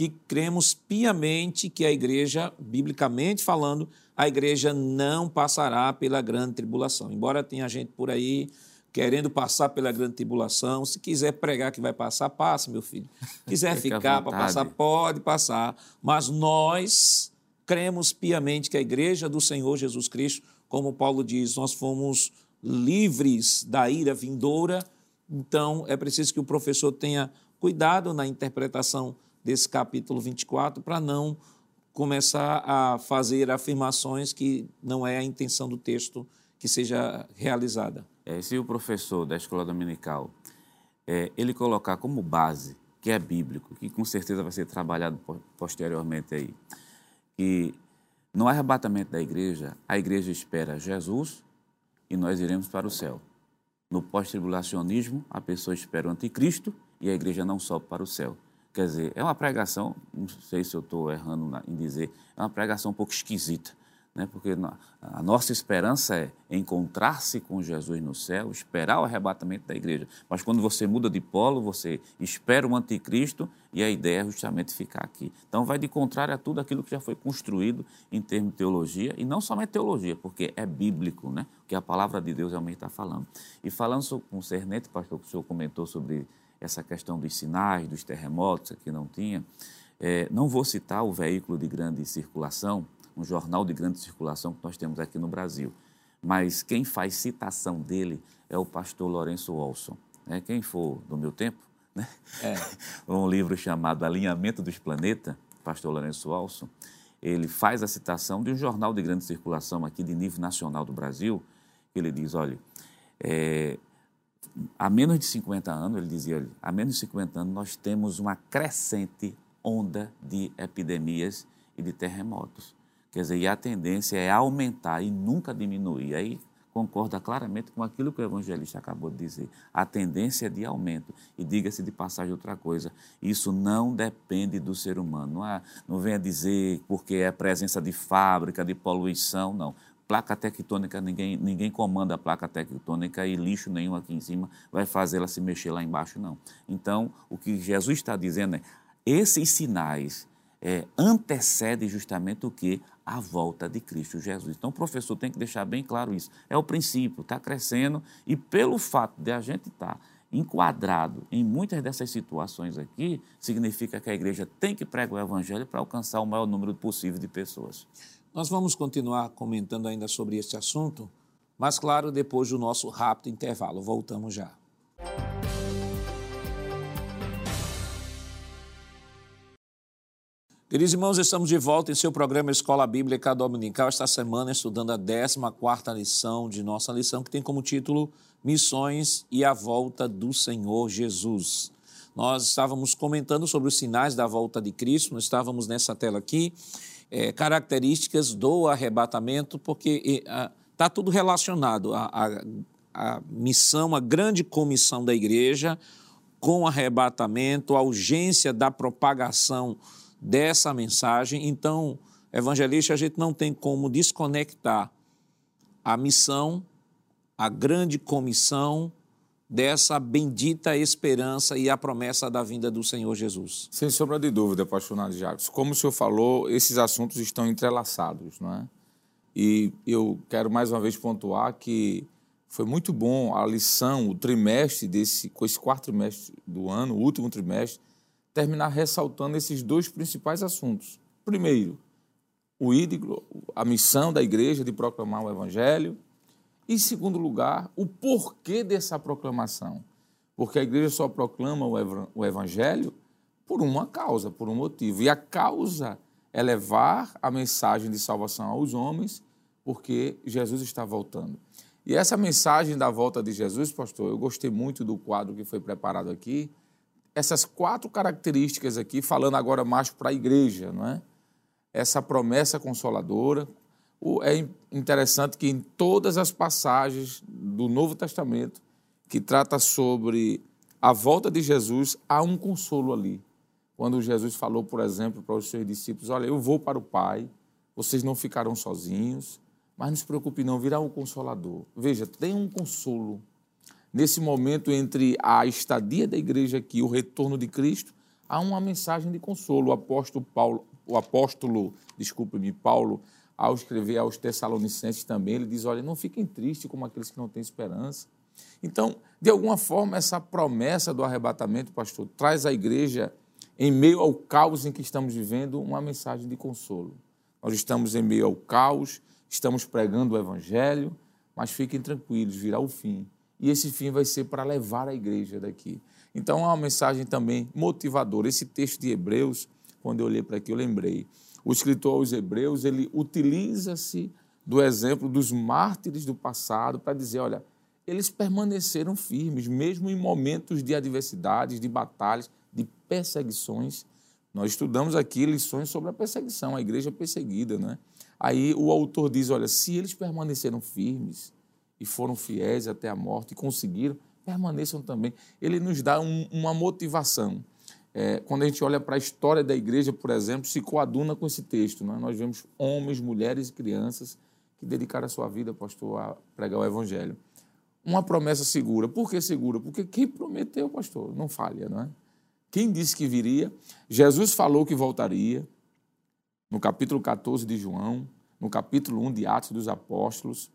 que cremos piamente que a igreja, biblicamente falando, a igreja não passará pela grande tribulação. Embora tenha gente por aí querendo passar pela grande tribulação, se quiser pregar que vai passar, passa, meu filho. *laughs* Quiser ficar para passar, pode passar. Mas nós cremos piamente que a igreja do Senhor Jesus Cristo, como Paulo diz, nós fomos livres da ira vindoura, então é preciso que o professor tenha cuidado na interpretação desse capítulo 24 para não começar a fazer afirmações que não é a intenção do texto que seja realizada. É, se o professor da escola dominical é, ele colocar como base, que é bíblico, que com certeza vai ser trabalhado posteriormente aí, que no arrebatamento da igreja, a igreja espera Jesus e nós iremos para o céu. No pós-tribulacionismo, a pessoa espera o anticristo e a igreja não sobe para o céu. Quer dizer, é uma pregação, não sei se eu estou errando em dizer, é uma pregação um pouco esquisita né? porque a nossa esperança é encontrar-se com Jesus no céu, esperar o arrebatamento da igreja. Mas quando você muda de polo, você espera o anticristo e a ideia é justamente ficar aqui. Então vai de contrário a tudo aquilo que já foi construído em termos de teologia, e não somente teologia, porque é bíblico, né? que a palavra de Deus realmente está falando. E falando sobre, Cernete, pastor, que o senhor comentou sobre essa questão dos sinais, dos terremotos, que não tinha, é, não vou citar o veículo de grande circulação, um jornal de grande circulação que nós temos aqui no Brasil. Mas quem faz citação dele é o pastor Lourenço Olson. Né? Quem for do meu tempo, né? É. *laughs* um livro chamado Alinhamento dos Planetas, pastor Lourenço Olson, ele faz a citação de um jornal de grande circulação aqui de nível nacional do Brasil, ele diz, olha, é, há menos de 50 anos, ele dizia, há menos de 50 anos nós temos uma crescente onda de epidemias e de terremotos. Quer dizer, e a tendência é aumentar e nunca diminuir. Aí concorda claramente com aquilo que o evangelista acabou de dizer. A tendência é de aumento. E diga-se de passagem outra coisa: isso não depende do ser humano. Não, há, não venha dizer porque é presença de fábrica, de poluição, não. Placa tectônica, ninguém, ninguém comanda a placa tectônica e lixo nenhum aqui em cima vai fazer ela se mexer lá embaixo, não. Então, o que Jesus está dizendo é: esses sinais é, antecedem justamente o que? a volta de Cristo Jesus. Então, o professor tem que deixar bem claro isso. É o princípio, está crescendo, e pelo fato de a gente estar tá enquadrado em muitas dessas situações aqui, significa que a igreja tem que pregar o evangelho para alcançar o maior número possível de pessoas. Nós vamos continuar comentando ainda sobre este assunto, mas, claro, depois do nosso rápido intervalo. Voltamos já. Queridos irmãos, estamos de volta em seu programa Escola Bíblica Dominical, esta semana estudando a 14 lição de nossa lição, que tem como título Missões e a Volta do Senhor Jesus. Nós estávamos comentando sobre os sinais da volta de Cristo, nós estávamos nessa tela aqui, é, características do arrebatamento, porque está tudo relacionado, a, a, a missão, a grande comissão da igreja com arrebatamento, a urgência da propagação dessa mensagem. Então, evangelista, a gente não tem como desconectar a missão, a grande comissão dessa bendita esperança e a promessa da vinda do Senhor Jesus. Sem sombra de dúvida, Nadir Jacques. Como o senhor falou, esses assuntos estão entrelaçados, não é? E eu quero mais uma vez pontuar que foi muito bom a lição, o trimestre desse, com esse quarto trimestre do ano, o último trimestre, terminar ressaltando esses dois principais assuntos. Primeiro, o ídolo, a missão da igreja de proclamar o evangelho. E, em segundo lugar, o porquê dessa proclamação. Porque a igreja só proclama o evangelho por uma causa, por um motivo. E a causa é levar a mensagem de salvação aos homens, porque Jesus está voltando. E essa mensagem da volta de Jesus, pastor, eu gostei muito do quadro que foi preparado aqui, essas quatro características aqui, falando agora mais para a igreja, não é? Essa promessa consoladora. É interessante que em todas as passagens do Novo Testamento que trata sobre a volta de Jesus, há um consolo ali. Quando Jesus falou, por exemplo, para os seus discípulos: Olha, eu vou para o Pai, vocês não ficarão sozinhos, mas não se preocupe, não, virá um consolador. Veja, tem um consolo nesse momento entre a estadia da igreja aqui e o retorno de Cristo, há uma mensagem de consolo. O apóstolo Paulo, o apóstolo, desculpe-me, Paulo, ao escrever aos Tessalonicenses também, ele diz: olha, não fiquem tristes como aqueles que não têm esperança. Então, de alguma forma, essa promessa do arrebatamento, pastor, traz à igreja, em meio ao caos em que estamos vivendo, uma mensagem de consolo. Nós estamos em meio ao caos, estamos pregando o evangelho, mas fiquem tranquilos, virá o fim e esse fim vai ser para levar a igreja daqui. Então, é uma mensagem também motivadora. Esse texto de Hebreus, quando eu olhei para aqui, eu lembrei. O escritor aos Hebreus, ele utiliza-se do exemplo dos mártires do passado para dizer, olha, eles permaneceram firmes, mesmo em momentos de adversidades, de batalhas, de perseguições. Nós estudamos aqui lições sobre a perseguição, a igreja perseguida, né? Aí o autor diz: olha, se eles permaneceram firmes e foram fiéis até a morte e conseguiram, permaneçam também. Ele nos dá um, uma motivação. É, quando a gente olha para a história da igreja, por exemplo, se coaduna com esse texto. Né? Nós vemos homens, mulheres e crianças que dedicaram a sua vida, pastor, a pregar o evangelho. Uma promessa segura. Por que segura? Porque quem prometeu, pastor, não falha, não é? Quem disse que viria? Jesus falou que voltaria, no capítulo 14 de João, no capítulo 1 de Atos dos Apóstolos.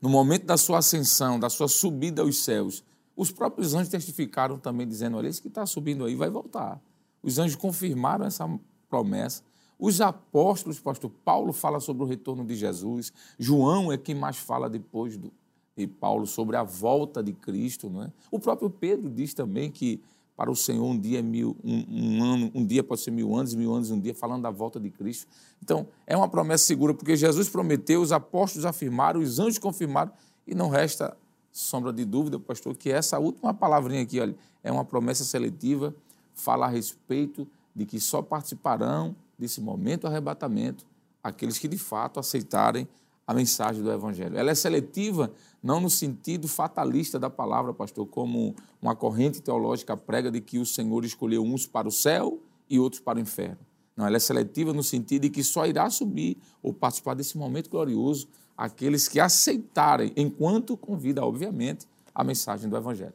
No momento da sua ascensão, da sua subida aos céus, os próprios anjos testificaram também, dizendo: Olha, esse que está subindo aí vai voltar. Os anjos confirmaram essa promessa. Os apóstolos, pastor Paulo fala sobre o retorno de Jesus. João é quem mais fala depois do, de Paulo sobre a volta de Cristo. Não é? O próprio Pedro diz também que para o Senhor um dia é mil, um, um, ano, um dia pode ser mil anos, mil anos um dia, falando da volta de Cristo. Então, é uma promessa segura, porque Jesus prometeu, os apóstolos afirmaram, os anjos confirmaram, e não resta sombra de dúvida, pastor, que essa última palavrinha aqui, olha, é uma promessa seletiva, fala a respeito de que só participarão desse momento arrebatamento aqueles que de fato aceitarem a mensagem do Evangelho. Ela é seletiva não no sentido fatalista da palavra, pastor, como uma corrente teológica prega de que o Senhor escolheu uns para o céu e outros para o inferno. Não, ela é seletiva no sentido de que só irá subir ou participar desse momento glorioso aqueles que aceitarem, enquanto convida, obviamente, a mensagem do Evangelho.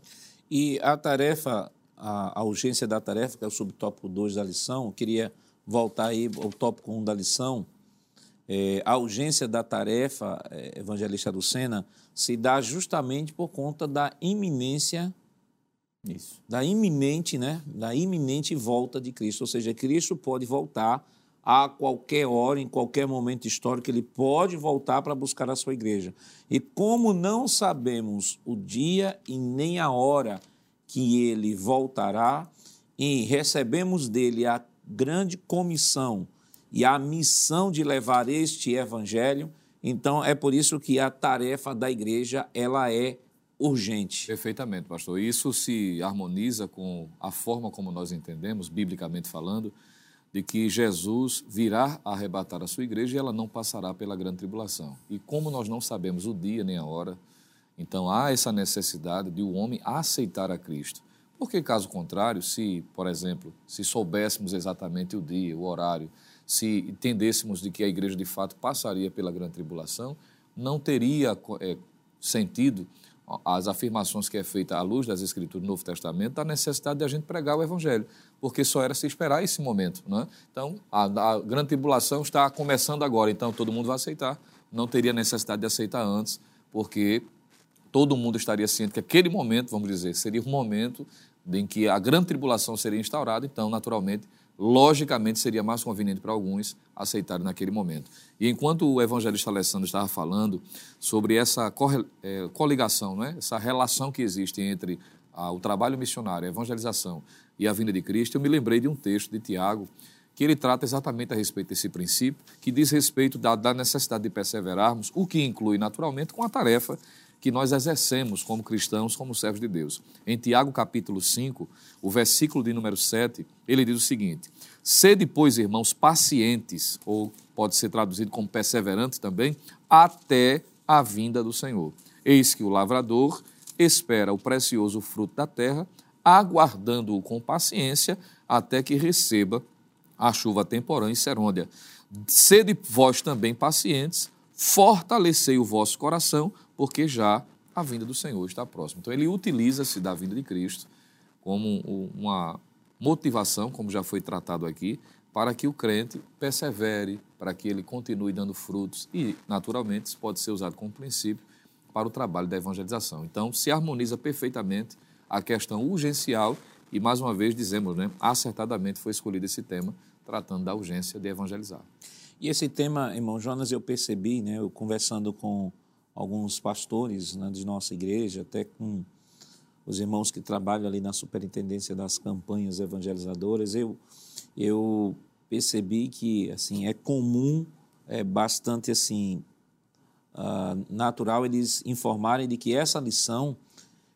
E a tarefa, a, a urgência da tarefa, que é o subtópico 2 da lição, eu queria voltar aí ao tópico 1 um da lição, é, a urgência da tarefa, é, evangelista Lucena, se dá justamente por conta da iminência isso. Da iminente, né? Da iminente volta de Cristo. Ou seja, Cristo pode voltar a qualquer hora, em qualquer momento histórico, ele pode voltar para buscar a sua igreja. E como não sabemos o dia e nem a hora que ele voltará, e recebemos dele a grande comissão e a missão de levar este evangelho. Então é por isso que a tarefa da igreja ela é urgente. Perfeitamente, pastor. Isso se harmoniza com a forma como nós entendemos, biblicamente falando, de que Jesus virá arrebatar a sua igreja e ela não passará pela grande tribulação. E como nós não sabemos o dia nem a hora, então há essa necessidade de o homem aceitar a Cristo. Porque caso contrário, se, por exemplo, se soubéssemos exatamente o dia, o horário, se entendêssemos de que a igreja de fato passaria pela grande tribulação, não teria é, sentido as afirmações que é feita à luz das Escrituras do Novo Testamento da necessidade de a gente pregar o Evangelho, porque só era se esperar esse momento. Não é? Então, a, a grande tribulação está começando agora, então todo mundo vai aceitar. Não teria necessidade de aceitar antes, porque todo mundo estaria ciente que aquele momento, vamos dizer, seria o momento em que a grande tribulação seria instaurada, então, naturalmente, logicamente seria mais conveniente para alguns aceitarem naquele momento. E enquanto o evangelista Alessandro estava falando sobre essa é, coligação, né? essa relação que existe entre o trabalho missionário, a evangelização e a vinda de Cristo, eu me lembrei de um texto de Tiago que ele trata exatamente a respeito desse princípio, que diz respeito da, da necessidade de perseverarmos, o que inclui naturalmente com a tarefa que nós exercemos como cristãos, como servos de Deus. Em Tiago capítulo 5, o versículo de número 7, ele diz o seguinte: Sede, pois, irmãos, pacientes, ou pode ser traduzido como perseverantes também, até a vinda do Senhor. Eis que o lavrador espera o precioso fruto da terra, aguardando-o com paciência até que receba a chuva temporã e serôdia. Sede vós também pacientes, fortalecei o vosso coração, porque já a vinda do Senhor está próxima. Então, ele utiliza-se da vinda de Cristo como uma motivação, como já foi tratado aqui, para que o crente persevere, para que ele continue dando frutos e, naturalmente, isso pode ser usado como princípio para o trabalho da evangelização. Então, se harmoniza perfeitamente a questão urgencial e, mais uma vez, dizemos, né, acertadamente foi escolhido esse tema, tratando da urgência de evangelizar. E esse tema, irmão Jonas, eu percebi, né, eu conversando com alguns pastores né, de nossa igreja, até com os irmãos que trabalham ali na superintendência das campanhas evangelizadoras, eu, eu percebi que assim é comum, é bastante assim uh, natural eles informarem de que essa lição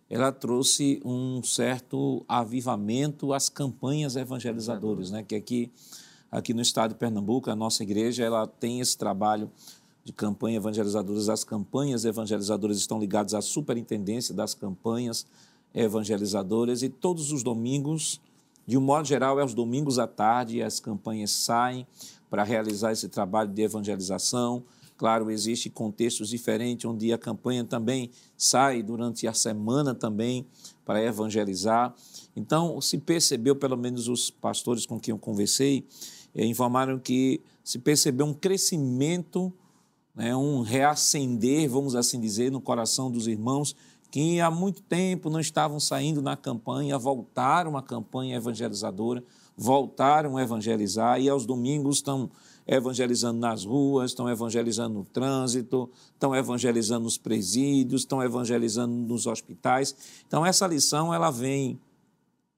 ela trouxe um certo avivamento às campanhas evangelizadoras, né? Que aqui, aqui no estado de Pernambuco, a nossa igreja ela tem esse trabalho de campanha evangelizadoras. As campanhas evangelizadoras estão ligadas à superintendência das campanhas evangelizadoras e todos os domingos, de um modo geral, é os domingos à tarde, as campanhas saem para realizar esse trabalho de evangelização Claro, existe contextos diferentes onde a campanha também sai durante a semana também para evangelizar. Então, se percebeu, pelo menos os pastores com quem eu conversei, eh, informaram que se percebeu um crescimento, né, um reacender, vamos assim dizer, no coração dos irmãos que há muito tempo não estavam saindo na campanha, voltaram à campanha evangelizadora, voltaram a evangelizar e aos domingos estão evangelizando nas ruas, estão evangelizando no trânsito, estão evangelizando nos presídios, estão evangelizando nos hospitais. Então essa lição ela vem,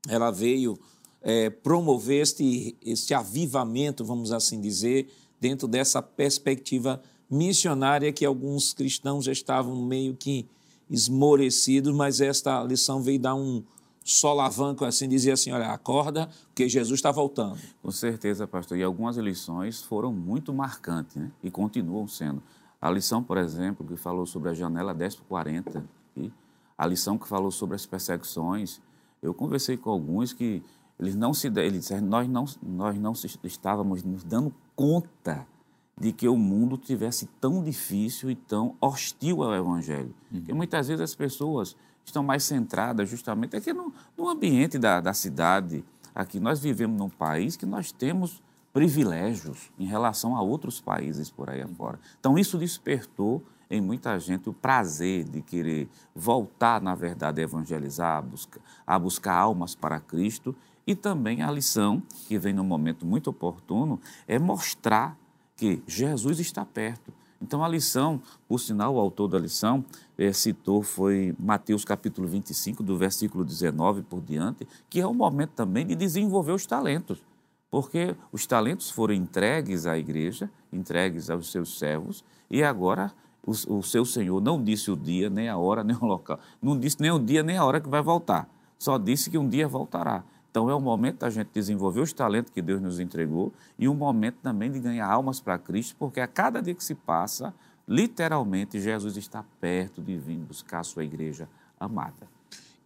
ela veio é, promover este, este avivamento, vamos assim dizer, dentro dessa perspectiva missionária que alguns cristãos já estavam meio que esmorecidos, mas esta lição veio dar um, solavanco assim, dizia assim, olha, acorda, porque Jesus está voltando. Com certeza, pastor. E algumas lições foram muito marcantes, né? E continuam sendo. A lição, por exemplo, que falou sobre a janela 10 por 40, e a lição que falou sobre as perseguições, eu conversei com alguns que eles não se eles disseram, nós não nós não estávamos nos dando conta de que o mundo tivesse tão difícil e tão hostil ao evangelho. Uhum. Porque muitas vezes as pessoas estão mais centradas justamente aqui no, no ambiente da, da cidade. Aqui nós vivemos num país que nós temos privilégios em relação a outros países por aí afora. Então, isso despertou em muita gente o prazer de querer voltar, na verdade, a evangelizar, a buscar, a buscar almas para Cristo. E também a lição, que vem num momento muito oportuno, é mostrar que Jesus está perto. Então, a lição, por sinal, o autor da lição é, citou foi Mateus capítulo 25, do versículo 19 por diante, que é o momento também de desenvolver os talentos, porque os talentos foram entregues à igreja, entregues aos seus servos, e agora o, o seu Senhor não disse o dia, nem a hora, *laughs* nem o local, não disse nem o dia, nem a hora que vai voltar, só disse que um dia voltará. Então é o momento da gente desenvolver os talentos que Deus nos entregou e um momento também de ganhar almas para Cristo, porque a cada dia que se passa, literalmente Jesus está perto de vir buscar a sua igreja amada.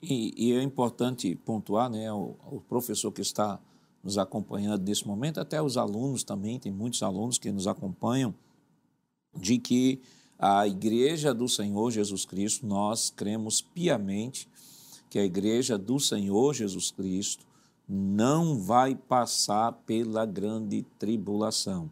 E, e é importante pontuar, né, o, o, professor que está nos acompanhando nesse momento, até os alunos também, tem muitos alunos que nos acompanham, de que a igreja do Senhor Jesus Cristo, nós cremos piamente que a igreja do Senhor Jesus Cristo não vai passar pela grande tribulação.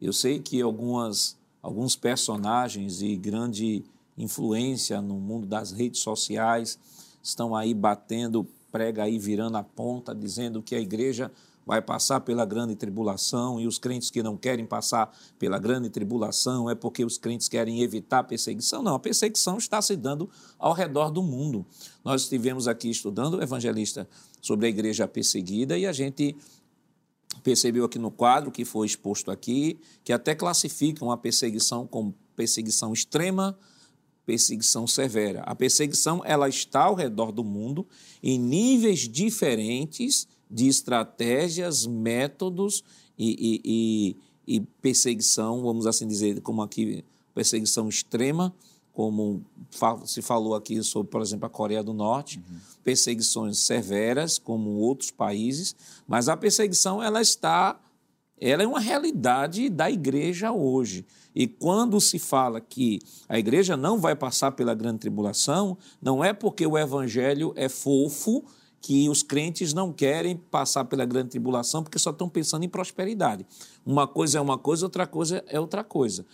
Eu sei que algumas, alguns personagens e grande influência no mundo das redes sociais estão aí batendo, prega aí virando a ponta, dizendo que a igreja vai passar pela grande tribulação e os crentes que não querem passar pela grande tribulação é porque os crentes querem evitar a perseguição. Não, a perseguição está se dando ao redor do mundo. Nós estivemos aqui estudando o evangelista sobre a igreja perseguida e a gente percebeu aqui no quadro que foi exposto aqui que até classificam a perseguição como perseguição extrema, perseguição severa. A perseguição ela está ao redor do mundo em níveis diferentes de estratégias, métodos e, e, e, e perseguição, vamos assim dizer, como aqui, perseguição extrema, como se falou aqui sobre, por exemplo, a Coreia do Norte, uhum. perseguições severas, como outros países, mas a perseguição ela está, ela é uma realidade da igreja hoje. E quando se fala que a igreja não vai passar pela grande tribulação, não é porque o evangelho é fofo que os crentes não querem passar pela grande tribulação porque só estão pensando em prosperidade. Uma coisa é uma coisa, outra coisa é outra coisa.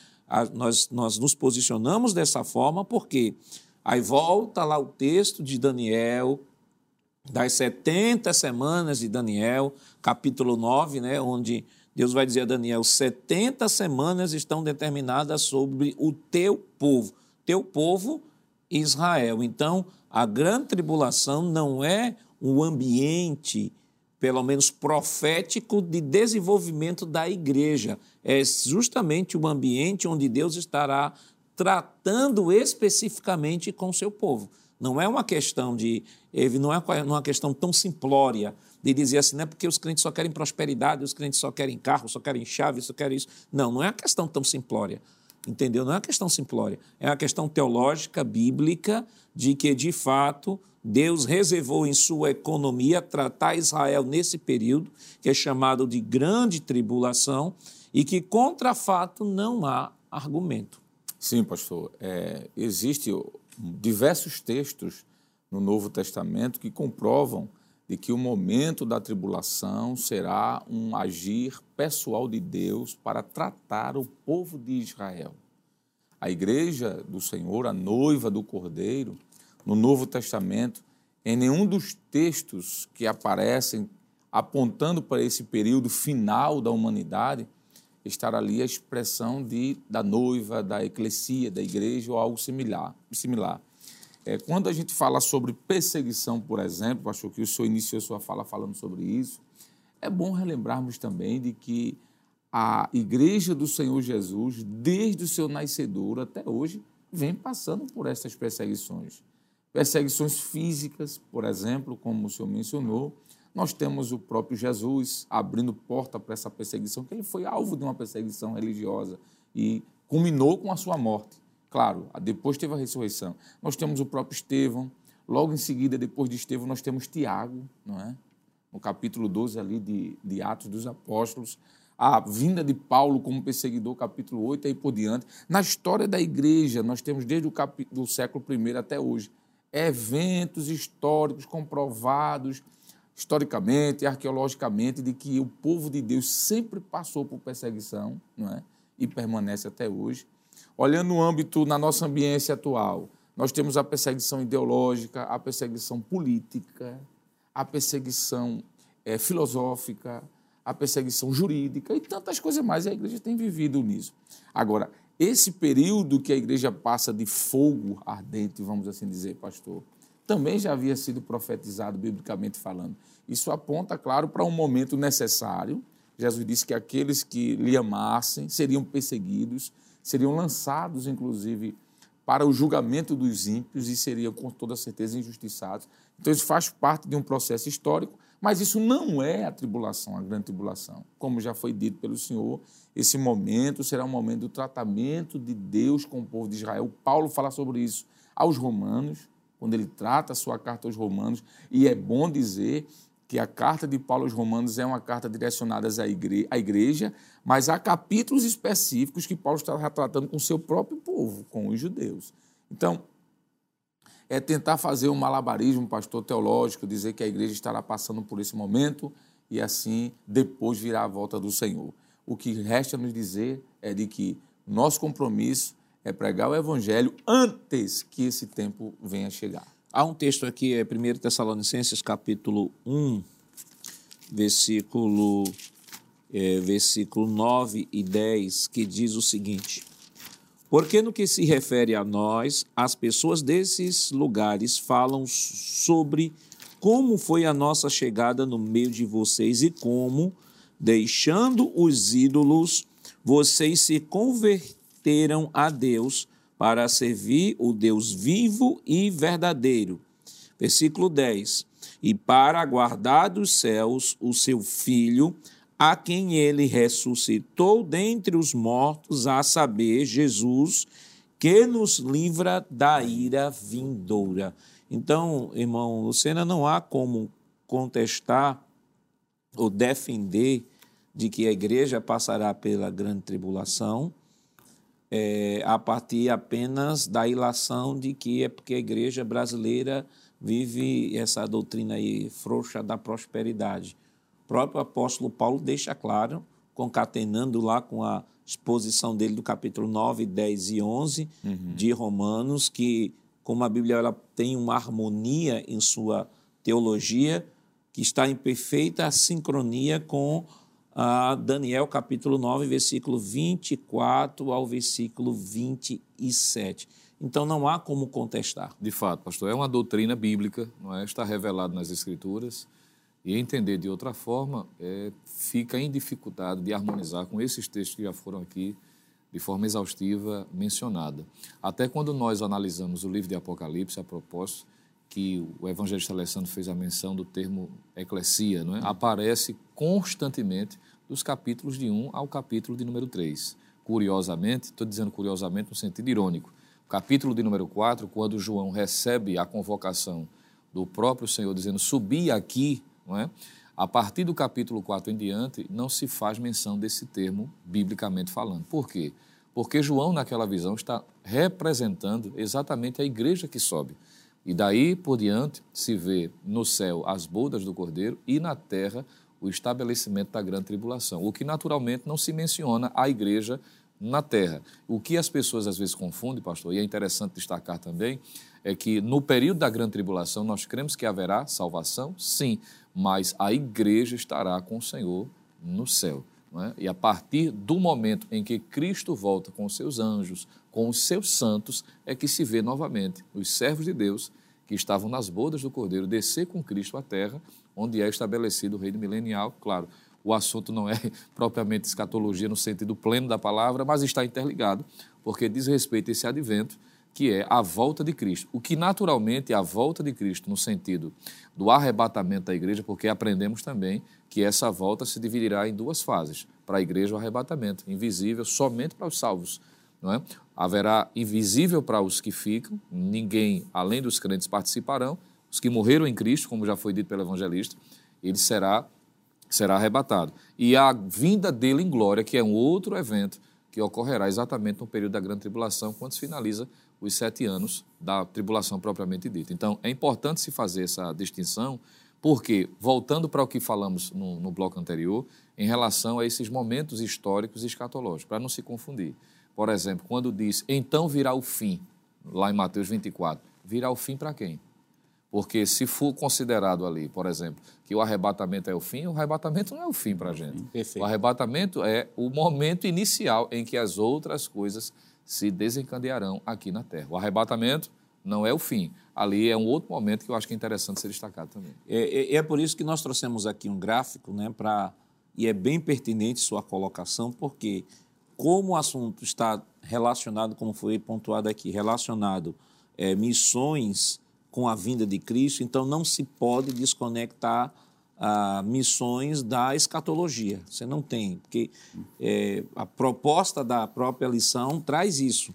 Nós, nós nos posicionamos dessa forma porque aí volta lá o texto de Daniel, das 70 semanas de Daniel, capítulo 9, né, onde Deus vai dizer a Daniel: 70 semanas estão determinadas sobre o teu povo, teu povo Israel. Então, a grande tribulação não é um ambiente, pelo menos profético, de desenvolvimento da igreja. É justamente o ambiente onde Deus estará tratando especificamente com seu povo. Não é uma questão de. Não é uma questão tão simplória de dizer assim, não é porque os crentes só querem prosperidade, os crentes só querem carro, só querem chave, só querem isso. Não, não é uma questão tão simplória. Entendeu? Não é uma questão simplória. É uma questão teológica, bíblica, de que, de fato, Deus reservou em sua economia tratar Israel nesse período, que é chamado de grande tribulação, e que contra fato não há argumento. Sim, pastor. É, Existem diversos textos no Novo Testamento que comprovam de que o momento da tribulação será um agir pessoal de Deus para tratar o povo de Israel. A igreja do Senhor, a noiva do Cordeiro, no Novo Testamento, em nenhum dos textos que aparecem apontando para esse período final da humanidade, estar ali a expressão de, da noiva, da eclesia, da igreja ou algo similar. similar. É, quando a gente fala sobre perseguição, por exemplo, acho que o senhor iniciou sua fala falando sobre isso, é bom relembrarmos também de que a igreja do Senhor Jesus, desde o seu nascedor até hoje, vem passando por essas perseguições. Perseguições físicas, por exemplo, como o senhor mencionou. Nós temos o próprio Jesus abrindo porta para essa perseguição, que ele foi alvo de uma perseguição religiosa e culminou com a sua morte. Claro, depois teve a ressurreição. Nós temos o próprio Estevão. Logo em seguida, depois de Estevão, nós temos Tiago, não é? No capítulo 12 ali de, de Atos dos Apóstolos a vinda de Paulo como perseguidor, capítulo 8 e por diante. Na história da igreja, nós temos desde o capítulo, do século I até hoje eventos históricos comprovados historicamente, arqueologicamente, de que o povo de Deus sempre passou por perseguição, não é? E permanece até hoje. Olhando no âmbito na nossa ambiência atual, nós temos a perseguição ideológica, a perseguição política, a perseguição é, filosófica, a perseguição jurídica e tantas coisas mais. E a igreja tem vivido nisso. Agora, esse período que a igreja passa de fogo ardente, vamos assim dizer, pastor, também já havia sido profetizado biblicamente falando. Isso aponta, claro, para um momento necessário. Jesus disse que aqueles que lhe amassem seriam perseguidos, seriam lançados, inclusive, para o julgamento dos ímpios e seriam, com toda certeza, injustiçados. Então, isso faz parte de um processo histórico mas isso não é a tribulação, a grande tribulação. Como já foi dito pelo Senhor, esse momento será um momento do tratamento de Deus com o povo de Israel. Paulo fala sobre isso aos romanos, quando ele trata a sua carta aos romanos, e é bom dizer que a carta de Paulo aos romanos é uma carta direcionada à igreja, mas há capítulos específicos que Paulo está tratando com o seu próprio povo, com os judeus. Então, é tentar fazer um malabarismo, pastor teológico, dizer que a igreja estará passando por esse momento e assim depois virá a volta do Senhor. O que resta nos dizer é de que nosso compromisso é pregar o evangelho antes que esse tempo venha chegar. Há um texto aqui, é 1 Tessalonicenses capítulo 1, versículo, é, versículo 9 e 10, que diz o seguinte: porque no que se refere a nós, as pessoas desses lugares falam sobre como foi a nossa chegada no meio de vocês e como, deixando os ídolos, vocês se converteram a Deus para servir o Deus vivo e verdadeiro. Versículo 10. E para aguardar dos céus o seu Filho, a quem ele ressuscitou dentre os mortos, a saber, Jesus, que nos livra da ira vindoura. Então, irmão Lucena, não há como contestar ou defender de que a igreja passará pela grande tribulação é, a partir apenas da ilação de que é porque a igreja brasileira vive essa doutrina aí frouxa da prosperidade próprio apóstolo Paulo deixa claro, concatenando lá com a exposição dele do capítulo 9, 10 e 11 uhum. de Romanos, que, como a Bíblia ela tem uma harmonia em sua teologia, que está em perfeita sincronia com a Daniel capítulo 9, versículo 24 ao versículo 27. Então não há como contestar. De fato, pastor, é uma doutrina bíblica, não é? Está revelado nas escrituras e entender de outra forma é, fica em dificuldade de harmonizar com esses textos que já foram aqui de forma exaustiva mencionada. Até quando nós analisamos o livro de Apocalipse, a propósito, que o evangelista Alessandro fez a menção do termo eclesia, não é? aparece constantemente dos capítulos de 1 ao capítulo de número 3. Curiosamente, estou dizendo curiosamente no sentido irônico, o capítulo de número 4, quando João recebe a convocação do próprio Senhor dizendo subi aqui, não é? A partir do capítulo 4 em diante, não se faz menção desse termo, biblicamente falando. Por quê? Porque João, naquela visão, está representando exatamente a igreja que sobe. E daí por diante se vê no céu as bodas do cordeiro e na terra o estabelecimento da grande tribulação, o que naturalmente não se menciona a igreja na terra. O que as pessoas às vezes confundem, pastor, e é interessante destacar também, é que no período da grande tribulação nós cremos que haverá salvação, sim, mas a igreja estará com o Senhor no céu. É? E a partir do momento em que Cristo volta com os seus anjos, com os seus santos, é que se vê novamente os servos de Deus que estavam nas bodas do Cordeiro descer com Cristo à terra, onde é estabelecido o reino milenial. Claro, o assunto não é *laughs* propriamente escatologia no sentido pleno da palavra, mas está interligado, porque diz respeito a esse advento que é a volta de Cristo. O que naturalmente é a volta de Cristo no sentido do arrebatamento da igreja, porque aprendemos também que essa volta se dividirá em duas fases. Para a igreja, o arrebatamento, invisível somente para os salvos. Não é? Haverá invisível para os que ficam, ninguém além dos crentes participarão. Os que morreram em Cristo, como já foi dito pelo evangelista, ele será, será arrebatado. E a vinda dele em glória, que é um outro evento que ocorrerá exatamente no período da grande tribulação, quando se finaliza os sete anos da tribulação propriamente dita. Então, é importante se fazer essa distinção, porque, voltando para o que falamos no, no bloco anterior, em relação a esses momentos históricos e escatológicos, para não se confundir. Por exemplo, quando diz, então virá o fim, lá em Mateus 24, virá o fim para quem? Porque se for considerado ali, por exemplo, que o arrebatamento é o fim, o arrebatamento não é o fim para a gente. Perfeito. O arrebatamento é o momento inicial em que as outras coisas se desencadearão aqui na Terra. O arrebatamento não é o fim. Ali é um outro momento que eu acho que é interessante ser destacado também. É, é, é por isso que nós trouxemos aqui um gráfico, né, para e é bem pertinente sua colocação, porque como o assunto está relacionado, como foi pontuado aqui, relacionado é, missões com a vinda de Cristo, então não se pode desconectar ah, missões da escatologia. Você não tem, porque é, a proposta da própria lição traz isso.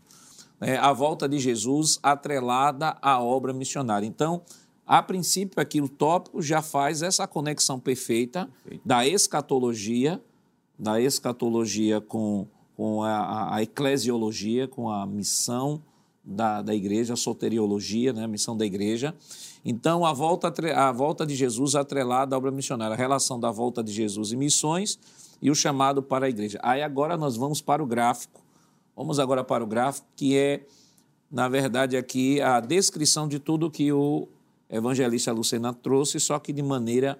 É, a volta de Jesus atrelada à obra missionária. Então, a princípio, aqui o tópico já faz essa conexão perfeita da escatologia, da escatologia com, com a, a eclesiologia, com a missão da, da igreja, a soteriologia, né, a missão da igreja. Então, a volta, a volta de Jesus atrelada à obra missionária, a relação da volta de Jesus e missões e o chamado para a igreja. Aí agora nós vamos para o gráfico. Vamos agora para o gráfico, que é, na verdade, aqui a descrição de tudo que o evangelista Lucena trouxe, só que de maneira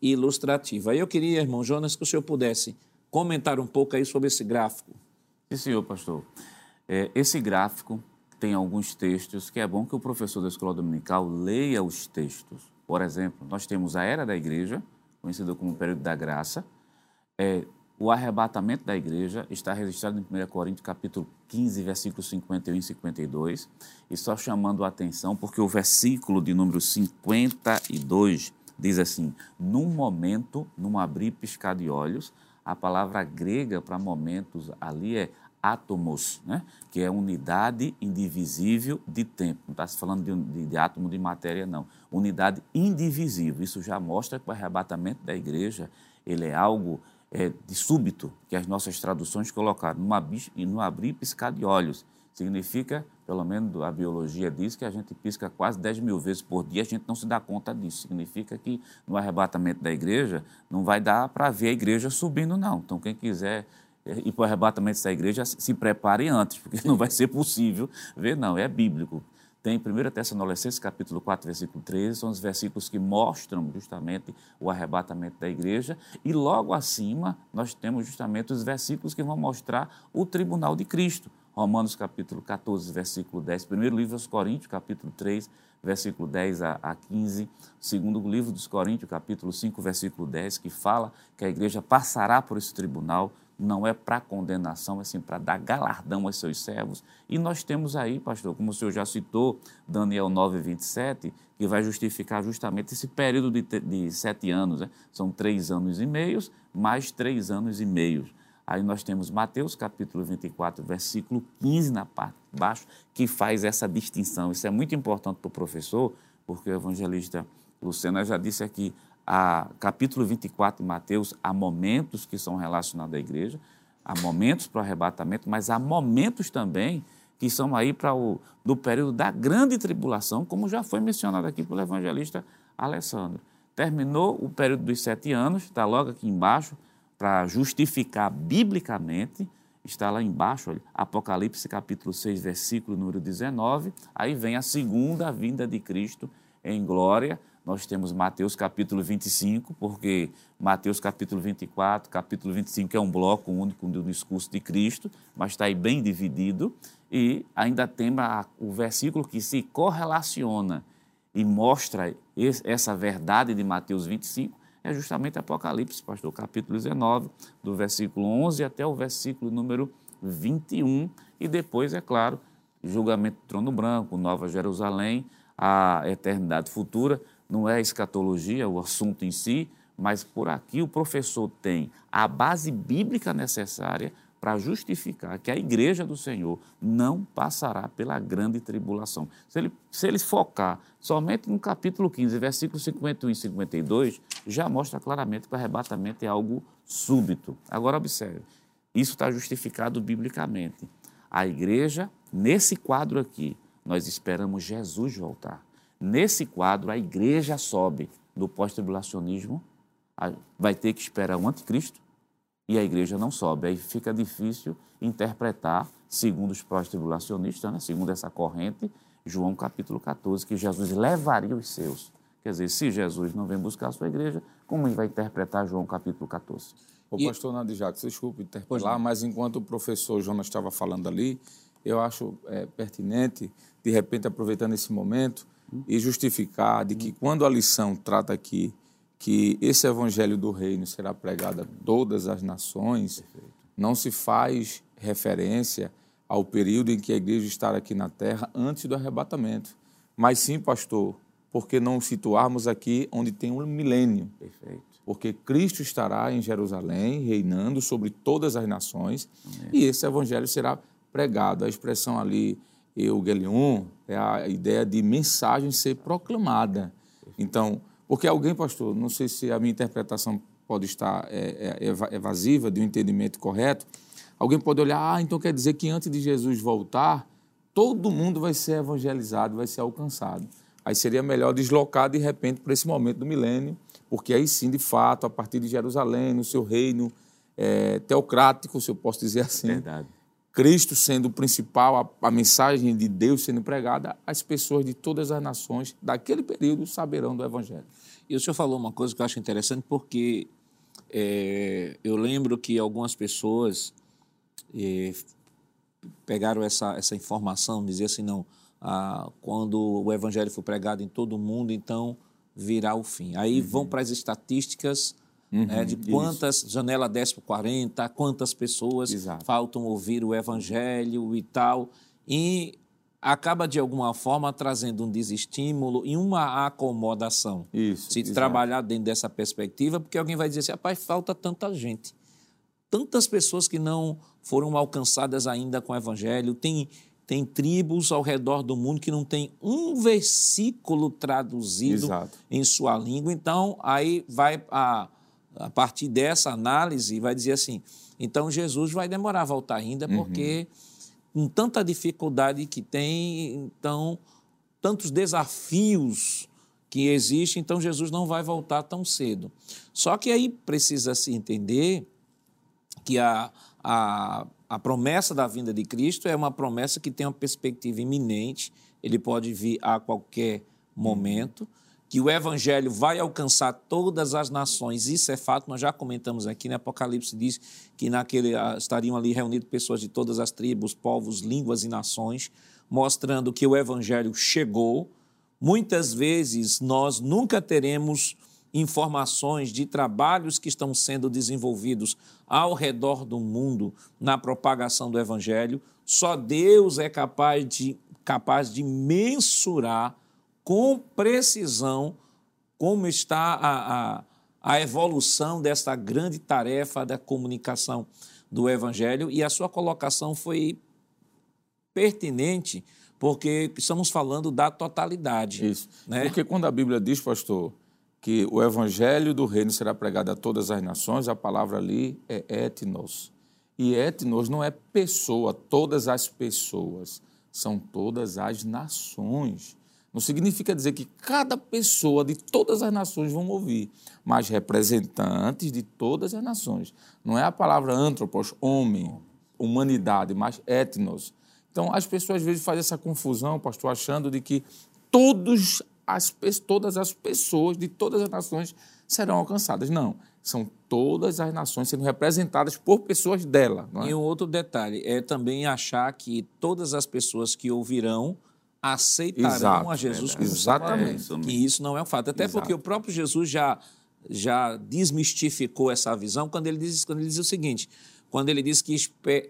ilustrativa. Eu queria, irmão Jonas, que o senhor pudesse comentar um pouco aí sobre esse gráfico. Sim, senhor pastor. É, esse gráfico tem alguns textos que é bom que o professor da escola dominical leia os textos. Por exemplo, nós temos a Era da Igreja, conhecida como período da graça. É, o arrebatamento da igreja está registrado em 1 Coríntios capítulo 15, versículos 51 e 52. E só chamando a atenção, porque o versículo de número 52 diz assim: Num momento, num abrir piscar de olhos, a palavra grega para momentos ali é átomos, né? que é unidade indivisível de tempo. Não está se falando de, de, de, átomo de matéria, não. Unidade indivisível. Isso já mostra que o arrebatamento da igreja ele é algo é, de súbito, que as nossas traduções colocaram, no abrir, e piscar de olhos. Significa, pelo menos a biologia diz, que a gente pisca quase 10 mil vezes por dia, a gente não se dá conta disso. Significa que no arrebatamento da igreja não vai dar para ver a igreja subindo, não. Então, quem quiser e para o arrebatamento da igreja, se preparem antes, porque *laughs* não vai ser possível ver, não, é bíblico. Tem 1 Tessalonicenses capítulo 4, versículo 13, são os versículos que mostram justamente o arrebatamento da igreja, e logo acima nós temos justamente os versículos que vão mostrar o tribunal de Cristo. Romanos capítulo 14, versículo 10, primeiro livro aos Coríntios, capítulo 3, versículo 10 a, 15, segundo livro dos Coríntios, capítulo 5, versículo 10, que fala que a igreja passará por esse tribunal, não é para condenação, é sim para dar galardão aos seus servos. E nós temos aí, pastor, como o senhor já citou, Daniel 9, 27, que vai justificar justamente esse período de, de sete anos. Né? São três anos e meios, mais três anos e meios. Aí nós temos Mateus capítulo 24, versículo 15 na parte de baixo, que faz essa distinção. Isso é muito importante para o professor, porque o evangelista Lucena já disse aqui, a capítulo 24 de Mateus, há momentos que são relacionados à igreja, há momentos para o arrebatamento, mas há momentos também que são aí para o do período da grande tribulação, como já foi mencionado aqui pelo evangelista Alessandro. Terminou o período dos sete anos, está logo aqui embaixo, para justificar biblicamente, está lá embaixo, olha, Apocalipse capítulo 6, versículo número 19, aí vem a segunda vinda de Cristo em glória, nós temos Mateus capítulo 25, porque Mateus capítulo 24, capítulo 25 é um bloco único do discurso de Cristo, mas está aí bem dividido, e ainda tem o versículo que se correlaciona e mostra essa verdade de Mateus 25, é justamente Apocalipse, pastor, capítulo 19, do versículo 11 até o versículo número 21, e depois, é claro, julgamento do trono branco, Nova Jerusalém, a eternidade futura, não é escatologia, o assunto em si, mas por aqui o professor tem a base bíblica necessária para justificar que a igreja do Senhor não passará pela grande tribulação. Se ele, se ele focar somente no capítulo 15, versículos 51 e 52, já mostra claramente que o arrebatamento é algo súbito. Agora, observe, isso está justificado biblicamente. A igreja, nesse quadro aqui, nós esperamos Jesus voltar. Nesse quadro, a igreja sobe do pós-tribulacionismo, vai ter que esperar o anticristo e a igreja não sobe. Aí fica difícil interpretar, segundo os pós-tribulacionistas, né? segundo essa corrente, João capítulo 14, que Jesus levaria os seus. Quer dizer, se Jesus não vem buscar a sua igreja, como ele vai interpretar João capítulo 14? O e... pastor Nadir Jacques, desculpe interpelar, mas enquanto o professor Jonas estava falando ali, eu acho é, pertinente, de repente, aproveitando esse momento, e justificar de que quando a lição trata aqui que esse evangelho do reino será pregado a todas as nações, Perfeito. não se faz referência ao período em que a igreja estará aqui na terra antes do arrebatamento. Mas sim, pastor, porque não situarmos aqui onde tem um milênio. Perfeito. Porque Cristo estará em Jerusalém, reinando sobre todas as nações, Amém. e esse evangelho será pregado. A expressão ali Eugelion, é a ideia de mensagem ser proclamada. Então, porque alguém, pastor, não sei se a minha interpretação pode estar é, é, evasiva de um entendimento correto, alguém pode olhar, ah, então quer dizer que antes de Jesus voltar, todo mundo vai ser evangelizado, vai ser alcançado. Aí seria melhor deslocar de repente para esse momento do milênio, porque aí sim, de fato, a partir de Jerusalém, no seu reino é, teocrático, se eu posso dizer assim, Verdade Cristo sendo o principal, a, a, mensagem de Deus sendo pregada, as pessoas de todas as nações daquele período saberão do Evangelho. E o senhor falou uma coisa que eu acho interessante, porque é, eu lembro que algumas pessoas é, pegaram essa, essa informação, diziam assim, não, ah, quando o Evangelho for pregado em todo o mundo, então virá o fim. Aí uhum. vão para as estatísticas Uhum, né, de quantas, isso. janela 10 por 40, quantas pessoas Exato. faltam ouvir o evangelho e tal. E acaba, de alguma forma, trazendo um desestímulo e uma acomodação. Isso, Se exato. trabalhar dentro dessa perspectiva, porque alguém vai dizer assim, rapaz, falta tanta gente. Tantas pessoas que não foram alcançadas ainda com o evangelho, tem tem tribos ao redor do mundo que não tem um versículo traduzido Exato. em sua língua. Então, aí vai a, a partir dessa análise, vai dizer assim: então Jesus vai demorar a voltar ainda, uhum. porque uhum. Com tanta dificuldade que tem, então, tantos desafios que existem, então Jesus não vai voltar tão cedo. Só que aí precisa se entender que a, a, a promessa da vinda de Cristo é uma promessa que tem uma perspectiva iminente, ele pode vir a qualquer momento que o evangelho vai alcançar todas as nações, isso é fato, nós já comentamos aqui, né? Apocalipse diz que naquele ah, estariam ali reunidas pessoas de todas as tribos, povos, línguas e nações, mostrando que o evangelho chegou. Muitas vezes nós nunca teremos informações de trabalhos que estão sendo desenvolvidos ao redor do mundo na propagação do Evangelho. Só Deus é capaz de, capaz de mensurar com precisão como está a, a, a evolução desta grande tarefa da comunicação do Evangelho e a sua colocação foi pertinente porque estamos falando da totalidade. Isso. Né? Porque quando a Bíblia diz, pastor, que o evangelho do reino será pregado a todas as nações, a palavra ali é etnos. E etnos não é pessoa, todas as pessoas, são todas as nações. Não significa dizer que cada pessoa de todas as nações vão ouvir, mas representantes de todas as nações. Não é a palavra antropos, homem, humanidade, mas etnos. Então, as pessoas às vezes fazem essa confusão, pastor, achando de que todos as, todas as pessoas de todas as nações serão alcançadas. Não, são todas as nações sendo representadas por pessoas dela. É? E um outro detalhe é também achar que todas as pessoas que ouvirão aceitarão Exato, a Jesus é, Exatamente. Que isso não é um fato. Até Exato. porque o próprio Jesus já, já desmistificou essa visão quando ele diz, quando ele diz o seguinte: quando ele diz que,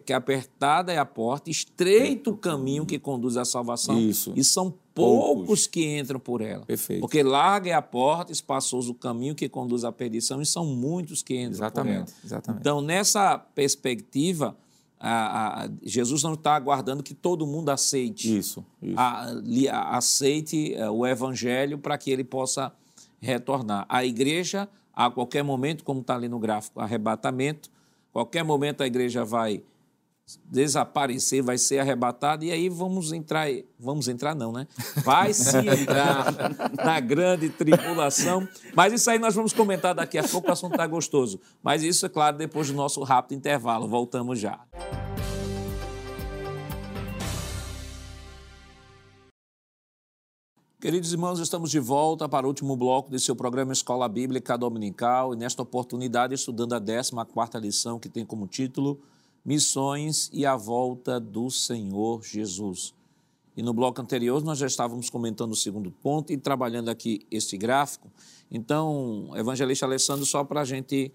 que apertada é a porta, estreito o caminho que conduz à salvação. Isso. E são poucos, poucos que entram por ela. Perfeito. Porque larga é a porta, espaçoso o caminho que conduz à perdição, e são muitos que entram exatamente, por ela. Exatamente. Então, nessa perspectiva, a, a, Jesus não está aguardando que todo mundo aceite. Isso. isso. A, aceite é, o evangelho para que ele possa retornar. A igreja, a qualquer momento, como está ali no gráfico, arrebatamento, Qualquer momento a igreja vai desaparecer, vai ser arrebatada e aí vamos entrar, vamos entrar não, né? Vai se entrar *laughs* na grande tribulação. Mas isso aí nós vamos comentar daqui a pouco, o assunto está gostoso. Mas isso é claro depois do nosso rápido intervalo. Voltamos já. Queridos irmãos, estamos de volta para o último bloco desse seu programa Escola Bíblica Dominical e nesta oportunidade estudando a 14ª lição que tem como título Missões e a Volta do Senhor Jesus. E no bloco anterior nós já estávamos comentando o segundo ponto e trabalhando aqui este gráfico. Então, evangelista Alessandro, só para a gente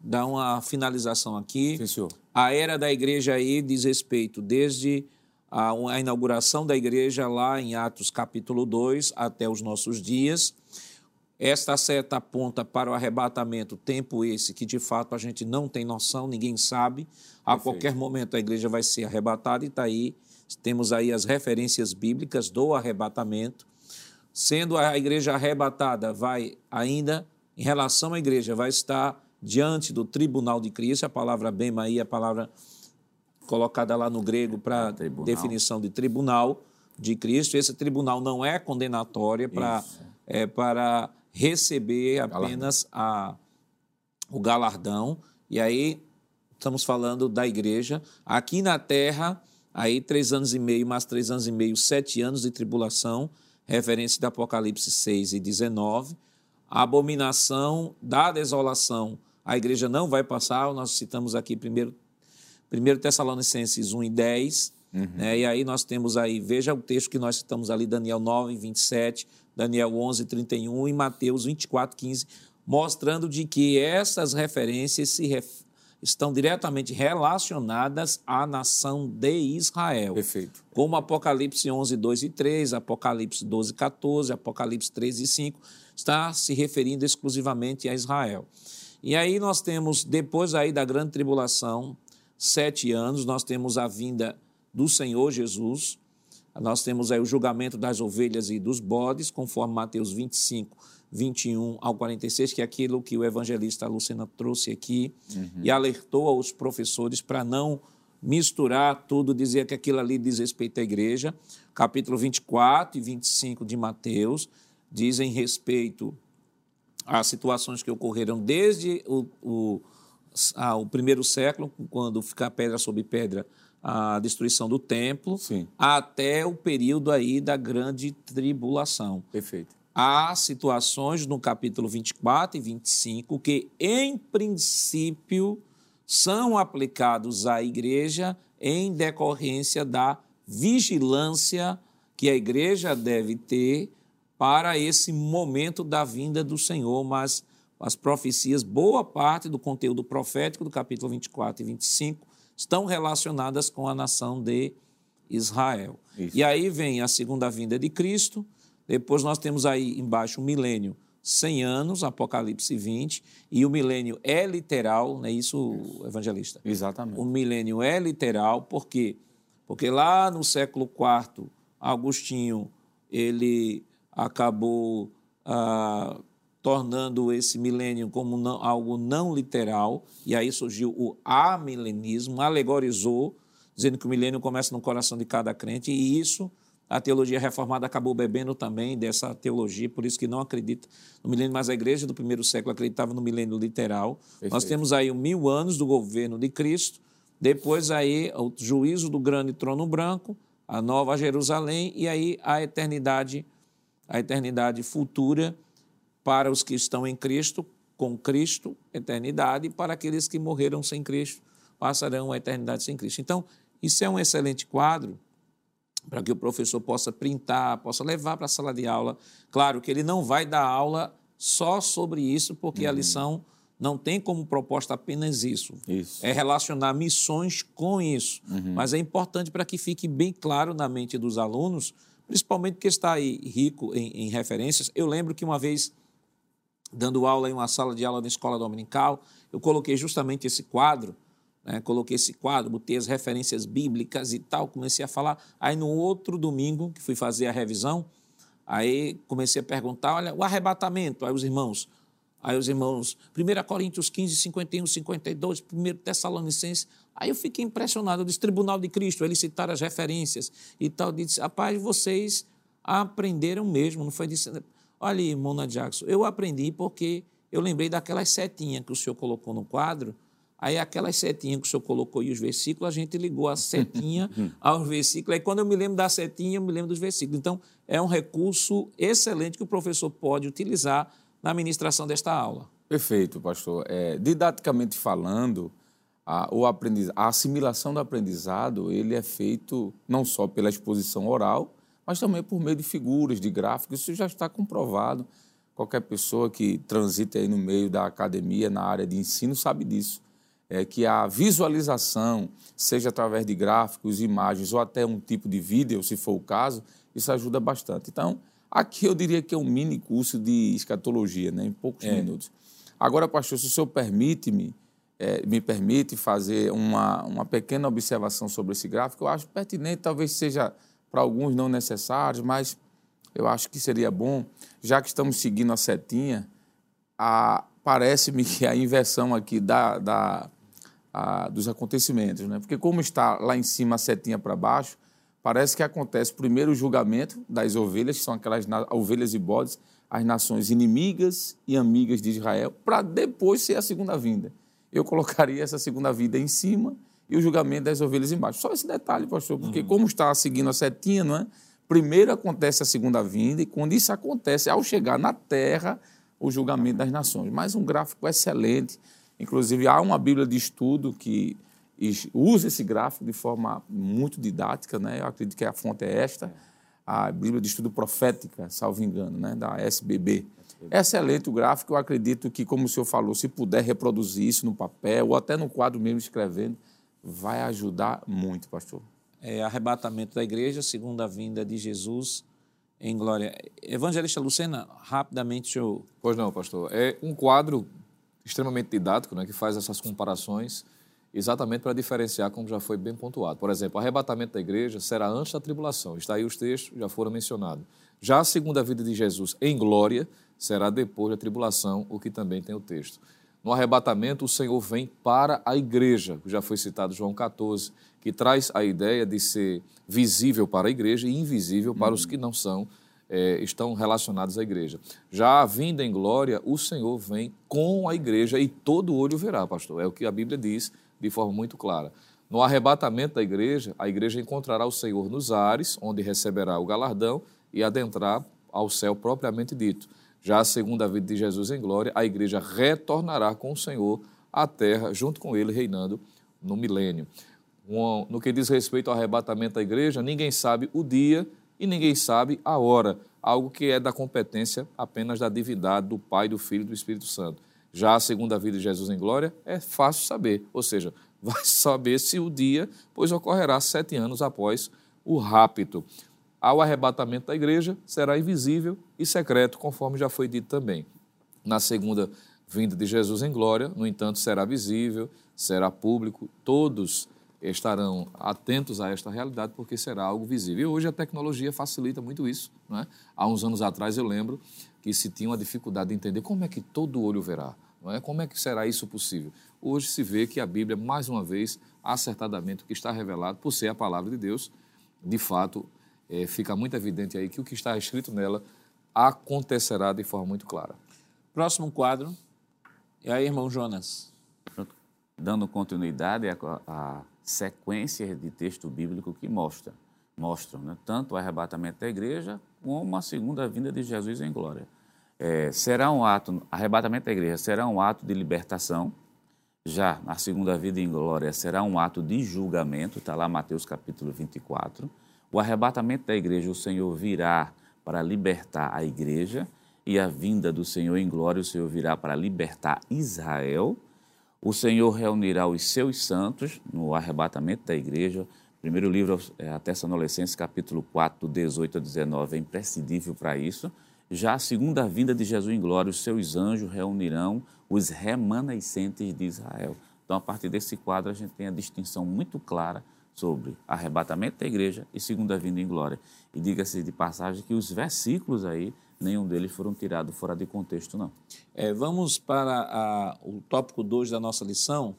dar uma finalização aqui. Sim, senhor. A era da igreja aí diz respeito desde a, a inauguração da igreja lá em Atos capítulo 2 até os nossos dias. Esta seta aponta para o arrebatamento, tempo esse que de fato a gente não tem noção, ninguém sabe. A Perfeito. qualquer momento a igreja vai ser arrebatada e está aí. Temos aí as referências bíblicas do arrebatamento. Sendo a igreja arrebatada, vai ainda, em relação à igreja, vai estar diante do tribunal de Cristo. A palavra bem aí, a palavra colocada lá no grego para definição de tribunal de Cristo. Esse tribunal não é condenatória para é, para receber apenas a, o galardão. E aí estamos falando da igreja. Aqui na terra, aí três anos e meio, mais três anos e meio, sete anos de tribulação, referência de Apocalipse 6 e 19. A abominação da desolação, a igreja não vai passar, nós citamos aqui primeiro 1 Tessalonicenses 1 e 10, uhum. né? e aí nós temos aí, veja o texto que nós citamos ali, Daniel 9, 27, Daniel 11, 31 e Mateus 24, 15, mostrando de que essas referências se ref... estão diretamente relacionadas à nação de Israel. Perfeito. Como Apocalipse 11, 2 e 3, Apocalipse 12, 14, Apocalipse 13 e 5, está se referindo exclusivamente a Israel. E aí nós temos, depois aí da grande tribulação, sete anos, nós temos a vinda do Senhor Jesus, nós temos aí o julgamento das ovelhas e dos bodes, conforme Mateus 25, 21 ao 46, que é aquilo que o evangelista Lucena trouxe aqui uhum. e alertou aos professores para não misturar tudo, dizer que aquilo ali diz respeito à igreja. Capítulo 24 e 25 de Mateus dizem respeito às situações que ocorreram desde o, o ao primeiro século, quando fica pedra sobre pedra a destruição do templo, Sim. até o período aí da grande tribulação. Perfeito. Há situações no capítulo 24 e 25 que, em princípio, são aplicados à igreja em decorrência da vigilância que a igreja deve ter para esse momento da vinda do Senhor, mas as profecias, boa parte do conteúdo profético do capítulo 24 e 25 estão relacionadas com a nação de Israel. Isso. E aí vem a segunda vinda de Cristo, depois nós temos aí embaixo o milênio 100 anos, Apocalipse 20, e o milênio é literal, não é isso, evangelista? Exatamente. O milênio é literal, por quê? Porque lá no século IV, Agostinho, ele acabou ah, tornando esse milênio como não, algo não literal, e aí surgiu o amilenismo, alegorizou, dizendo que o milênio começa no coração de cada crente, e isso a teologia reformada acabou bebendo também dessa teologia, por isso que não acredita no milênio, mas a igreja do primeiro século acreditava no milênio literal. Perfeito. Nós temos aí o mil anos do governo de Cristo, depois aí o juízo do grande trono branco, a nova Jerusalém e aí a eternidade, a eternidade futura para os que estão em Cristo, com Cristo, eternidade, e para aqueles que morreram sem Cristo, passarão a eternidade sem Cristo. Então, isso é um excelente quadro para que o professor possa printar, possa levar para a sala de aula. Claro que ele não vai dar aula só sobre isso, porque uhum. a lição não tem como proposta apenas isso. isso. É relacionar missões com isso. Uhum. Mas é importante para que fique bem claro na mente dos alunos, principalmente que está aí rico em, em referências. Eu lembro que uma vez, dando aula em uma sala de aula na escola dominical, eu coloquei justamente esse quadro né? Coloquei esse quadro, botei as referências bíblicas e tal, comecei a falar. Aí no outro domingo, que fui fazer a revisão, aí comecei a perguntar, olha, o arrebatamento, aí os irmãos, aí os irmãos, 1 Coríntios 15, 51, 52, 1 Tessalonicenses, aí eu fiquei impressionado, eu disse, Tribunal de Cristo, eles citaram as referências e tal, eu disse, rapaz, vocês aprenderam mesmo, não foi disso, olha aí, Mona Jackson, eu aprendi porque eu lembrei daquelas setinhas que o senhor colocou no quadro, Aí aquelas setinhas que o senhor colocou aí os versículos, a gente ligou a setinha *laughs* aos versículos. Aí quando eu me lembro da setinha, eu me lembro dos versículos. Então, é um recurso excelente que o professor pode utilizar na ministração desta aula. Perfeito, pastor. É, didaticamente falando, a, o aprendiz, a assimilação do aprendizado ele é feito não só pela exposição oral, mas também por meio de figuras, de gráficos. Isso já está comprovado. Qualquer pessoa que transita aí no meio da academia, na área de ensino, sabe disso é, que a visualização, seja através de gráficos, imagens ou até um tipo de vídeo, se for o caso, isso ajuda bastante. Então, aqui eu diria que é um mini curso de escatologia, né, em poucos é. minutos. Agora, pastor, se o senhor permite-me, é, me permite fazer uma, uma pequena observação sobre esse gráfico, eu acho pertinente, talvez seja para alguns não necessários, mas eu acho que seria bom, já que estamos seguindo a setinha, parece-me que a inversão aqui da, da, a, dos acontecimentos, né? Porque como está lá em cima a setinha para baixo, parece que acontece primeiro o julgamento das ovelhas, que são aquelas ovelhas e bodes, as nações inimigas e amigas de Israel, para depois ser a segunda vinda. Eu colocaria essa segunda vinda em cima e o julgamento das ovelhas embaixo. Só esse detalhe, pastor, porque uhum. como está seguindo a setinha, não é? Primeiro acontece a segunda vinda e quando isso acontece, ao chegar na terra, o julgamento das nações. Mas um gráfico excelente Inclusive, há uma Bíblia de estudo que usa esse gráfico de forma muito didática, né? eu acredito que a fonte é esta, a Bíblia de Estudo Profética, salvo engano, né? da SBB. É excelente o gráfico, eu acredito que, como o senhor falou, se puder reproduzir isso no papel ou até no quadro mesmo escrevendo, vai ajudar muito, pastor. É, arrebatamento da igreja, segunda vinda de Jesus em glória. Evangelista Lucena, rapidamente, eu... Pois não, pastor. É um quadro extremamente didático, né, que faz essas comparações exatamente para diferenciar, como já foi bem pontuado. Por exemplo, o arrebatamento da igreja será antes da tribulação. Está aí os textos, já foram mencionados. Já a segunda vida de Jesus em glória será depois da tribulação, o que também tem o texto. No arrebatamento, o Senhor vem para a igreja, já foi citado João 14, que traz a ideia de ser visível para a igreja e invisível para uhum. os que não são é, estão relacionados à igreja. Já a vinda em glória, o Senhor vem com a igreja e todo olho verá, pastor. É o que a Bíblia diz de forma muito clara. No arrebatamento da igreja, a igreja encontrará o Senhor nos ares, onde receberá o galardão e adentrar ao céu propriamente dito. Já a segunda vida de Jesus em glória, a igreja retornará com o Senhor à terra, junto com ele, reinando no milênio. No que diz respeito ao arrebatamento da igreja, ninguém sabe o dia e ninguém sabe a hora, algo que é da competência apenas da divindade do Pai, do Filho e do Espírito Santo. Já a segunda vida de Jesus em glória é fácil saber, ou seja, *laughs* vai saber se o dia, pois ocorrerá sete anos após o rapto. Ao arrebatamento da igreja, será invisível e secreto, conforme já foi dito também. Na segunda vinda de Jesus em glória, no entanto, será visível, será público, todos estarão atentos a esta realidade porque será algo visível. E hoje a tecnologia facilita muito isso. Não é? Há uns anos atrás eu lembro que se tinha uma dificuldade de entender como é que todo olho verá. Não é? Como é que será isso possível? Hoje se vê que a Bíblia, mais uma vez, acertadamente, o que está revelado, por ser a palavra de Deus, de fato, é, fica muito evidente aí que o que está escrito nela acontecerá de forma muito clara. Próximo quadro. E aí, irmão Jonas? Dando continuidade à, à sequência de texto bíblico que mostra, mostram né, tanto o arrebatamento da igreja como a segunda vinda de Jesus em glória. É, será um ato, arrebatamento da igreja será um ato de libertação, já a segunda vida em glória será um ato de julgamento, está lá Mateus capítulo 24. O arrebatamento da igreja, o Senhor virá para libertar a igreja, e a vinda do Senhor em glória, o Senhor virá para libertar Israel. O Senhor reunirá os seus santos no arrebatamento da igreja. Primeiro livro, é, a Tessalonicenses, capítulo 4, do 18 a 19, é imprescindível para isso. Já a segunda vinda de Jesus em glória, os seus anjos reunirão os remanescentes de Israel. Então, a partir desse quadro, a gente tem a distinção muito clara sobre arrebatamento da igreja e segunda vinda em glória. E diga-se de passagem que os versículos aí nenhum deles foram tirados fora de contexto, não. É, vamos para a, o tópico 2 da nossa lição.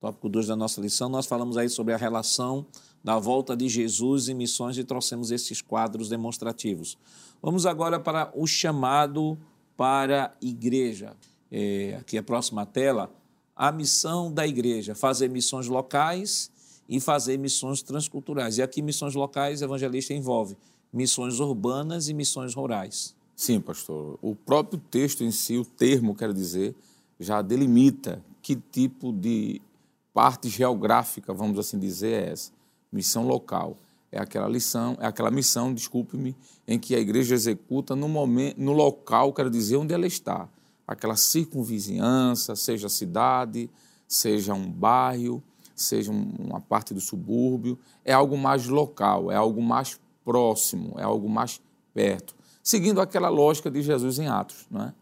Tópico 2 da nossa lição, nós falamos aí sobre a relação da volta de Jesus em missões e trouxemos esses quadros demonstrativos. Vamos agora para o chamado para a igreja. É, aqui a próxima tela, a missão da igreja, fazer missões locais e fazer missões transculturais. E aqui missões locais, evangelista envolve missões urbanas e missões rurais. Sim, pastor. O próprio texto em si, o termo, quero dizer, já delimita que tipo de parte geográfica, vamos assim dizer, é essa. Missão local. É aquela lição, é aquela missão, desculpe-me, em que a igreja executa no momento, no local, quero dizer, onde ela está. Aquela circunvizinhança, seja cidade, seja um bairro, seja uma parte do subúrbio, é algo mais local, é algo mais próximo, é algo mais perto. Seguindo aquela lógica de Jesus em Atos, não é?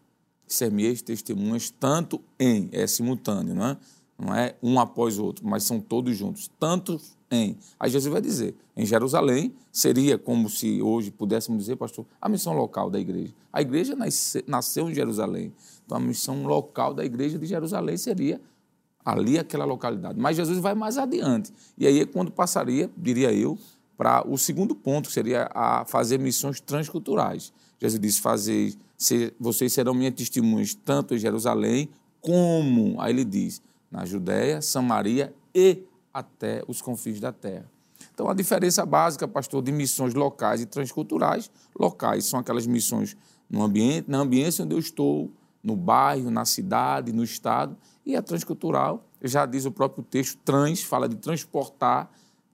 Sermieis testemunhas tanto em, é simultâneo, não é? Não é um após o outro, mas são todos juntos, tantos em. Aí Jesus vai dizer, em Jerusalém seria como se hoje pudéssemos dizer, pastor, a missão local da igreja. A igreja nasceu em Jerusalém, então a missão local da igreja de Jerusalém seria ali aquela localidade. Mas Jesus vai mais adiante. E aí é quando passaria, diria eu, para o segundo ponto, que seria a fazer missões transculturais. Jesus disse: fazer, se, vocês serão minhas testemunhas tanto em Jerusalém como, aí ele diz, na Judéia, Samaria e até os confins da terra. Então, a diferença básica, pastor, de missões locais e transculturais, locais são aquelas missões no ambiente, na ambiência onde eu estou, no bairro, na cidade, no estado, e a transcultural, já diz o próprio texto, trans, fala de transportar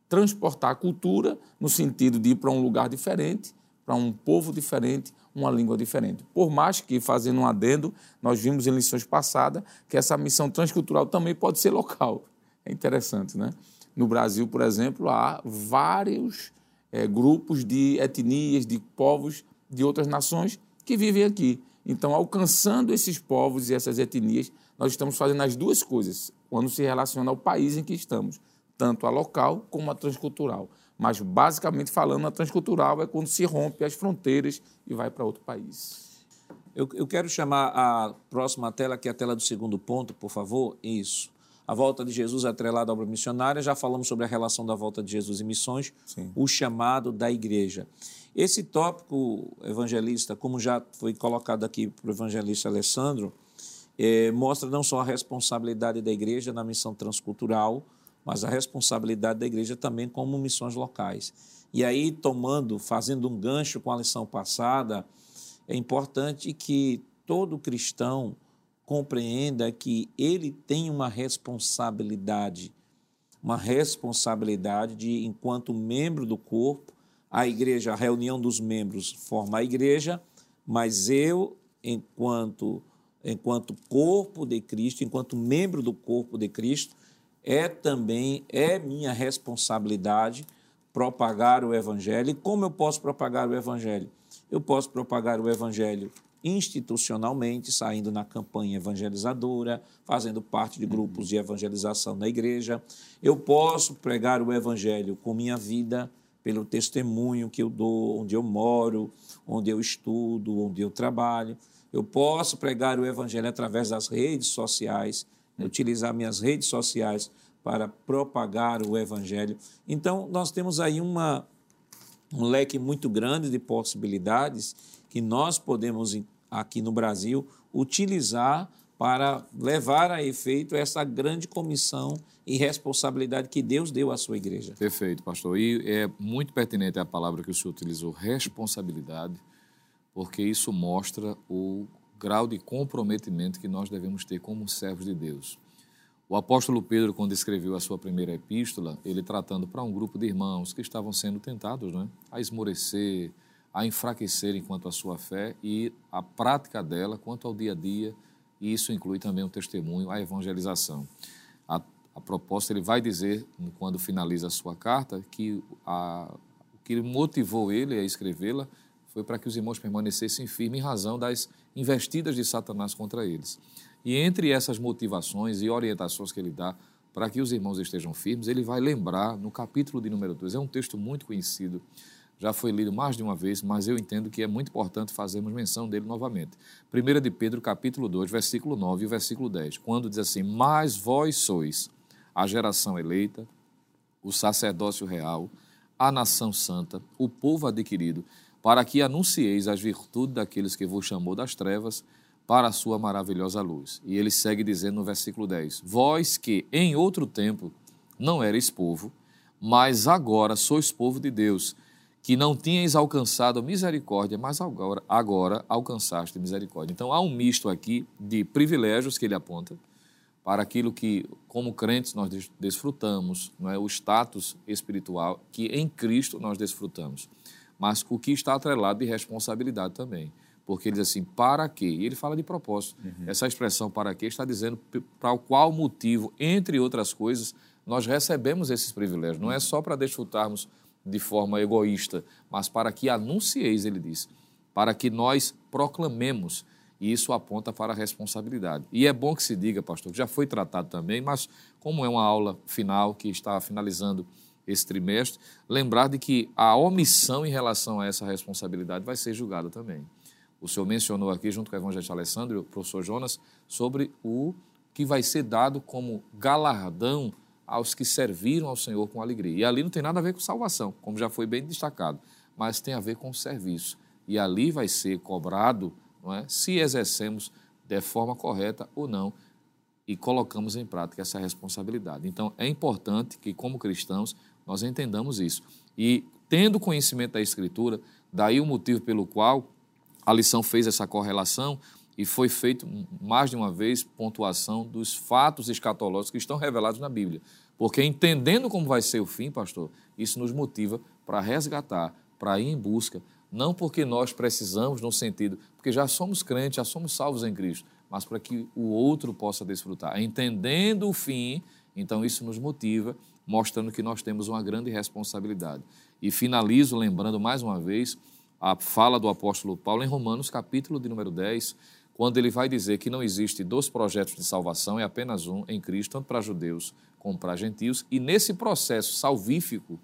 transportar a cultura no sentido de ir para um lugar diferente, para um povo diferente, uma língua diferente. Por mais que, fazendo um adendo, nós vimos em lições passadas que essa missão transcultural também pode ser local. É interessante, né? No Brasil, por exemplo, há vários é, grupos de etnias, de povos de outras nações que vivem aqui. Então, alcançando esses povos e essas etnias, nós estamos fazendo as duas coisas quando se relaciona ao país em que estamos tanto a local como a transcultural. Mas, basicamente falando, a transcultural é quando se rompe as fronteiras e vai para outro país. Eu, eu, quero chamar a próxima tela, que é a tela do segundo ponto, por favor. Isso. A volta de Jesus atrelada à obra missionária. Já falamos sobre a relação da volta de Jesus e missões, Sim. o chamado da igreja. Esse tópico, evangelista, como já foi colocado aqui para o evangelista Alessandro, é, mostra não só a responsabilidade da igreja na missão transcultural, mas a responsabilidade da igreja também como missões locais. E aí, tomando, fazendo um gancho com a lição passada, é importante que todo cristão compreenda que ele tem uma responsabilidade, uma responsabilidade de, enquanto membro do corpo, a igreja, a reunião dos membros forma a igreja, mas eu, enquanto, enquanto corpo de Cristo, enquanto membro do corpo de Cristo, é também, é minha responsabilidade propagar o Evangelho. E como eu posso propagar o Evangelho? Eu posso propagar o Evangelho institucionalmente, saindo na campanha evangelizadora, fazendo parte de grupos de evangelização na igreja. Eu posso pregar o Evangelho com minha vida, pelo testemunho que eu dou, onde eu moro, onde eu estudo, onde eu trabalho. Eu posso pregar o Evangelho através das redes sociais, utilizar minhas redes sociais para propagar o Evangelho. Então, nós temos aí uma, um leque muito grande de possibilidades que nós podemos, aqui no Brasil, utilizar para levar a efeito essa grande comissão e responsabilidade que Deus deu à sua igreja. Perfeito, pastor. E é muito pertinente a palavra que o senhor utilizou, responsabilidade, porque isso mostra o grau de comprometimento que nós devemos ter como servos de Deus. O apóstolo Pedro, quando escreveu a sua primeira epístola, ele tratando para um grupo de irmãos que estavam sendo tentados né, a esmorecer, a enfraquecer enquanto a sua fé e a prática dela quanto ao dia a dia, e isso inclui também o testemunho, a evangelização. A, a proposta, ele vai dizer, quando finaliza a sua carta, que o que motivou ele a escrevê-la foi para que os irmãos permanecessem firmes em razão das investidas de Satanás contra eles. E entre essas motivações e orientações que ele dá para que os irmãos estejam firmes, ele vai lembrar no capítulo de número 2. É um texto muito conhecido, já foi lido mais de uma vez, mas eu entendo que é muito importante fazermos menção dele novamente. 1 de Pedro, capítulo 2, versículo 9 e versículo 10, quando diz assim: Mas vós sois a geração eleita, o sacerdócio real, a nação santa, o povo adquirido, para que anuncieis as virtudes daqueles que vos chamou das trevas para a sua maravilhosa luz. E ele segue dizendo no versículo 10: Vós que em outro tempo não erais povo, mas agora sois povo de Deus, que não tinhais alcançado misericórdia, mas agora, agora alcançaste misericórdia. Então há um misto aqui de privilégios que ele aponta para aquilo que, como crentes, nós desfrutamos, não é? o status espiritual que em Cristo nós desfrutamos, mas o que está atrelado de responsabilidade também porque ele diz assim, para quê? E ele fala de propósito. Uhum. Essa expressão para quê está dizendo para o qual motivo, entre outras coisas, nós recebemos esses privilégios. Não é só para desfrutarmos de forma egoísta, mas para que anuncieis, ele diz, para que nós proclamemos. E isso aponta para a responsabilidade. E é bom que se diga, pastor, que já foi tratado também, mas como é uma aula final que está finalizando esse trimestre, lembrar de que a omissão em relação a essa responsabilidade vai ser julgada também. O senhor mencionou aqui, junto com o evangelista Alessandro e o professor Jonas, sobre o que vai ser dado como galardão aos que serviram ao Senhor com alegria. E ali não tem nada a ver com salvação, como já foi bem destacado, mas tem a ver com serviço. E ali vai ser cobrado não é, se exercemos de forma correta ou não e colocamos em prática essa responsabilidade. Então, é importante que, como cristãos, nós entendamos isso. E, tendo conhecimento da Escritura, daí o motivo pelo qual a lição fez essa correlação e foi feito mais de uma vez pontuação dos fatos escatológicos que estão revelados na Bíblia. Porque entendendo como vai ser o fim, pastor, isso nos motiva para resgatar, para ir em busca, não porque nós precisamos no sentido, porque já somos crentes, já somos salvos em Cristo, mas para que o outro possa desfrutar. Entendendo o fim, então isso nos motiva, mostrando que nós temos uma grande responsabilidade. E finalizo lembrando mais uma vez a fala do apóstolo Paulo em Romanos, capítulo de número 10, quando ele vai dizer que não existe dois projetos de salvação, é apenas um em Cristo, tanto para judeus como para gentios, e nesse processo salvífico,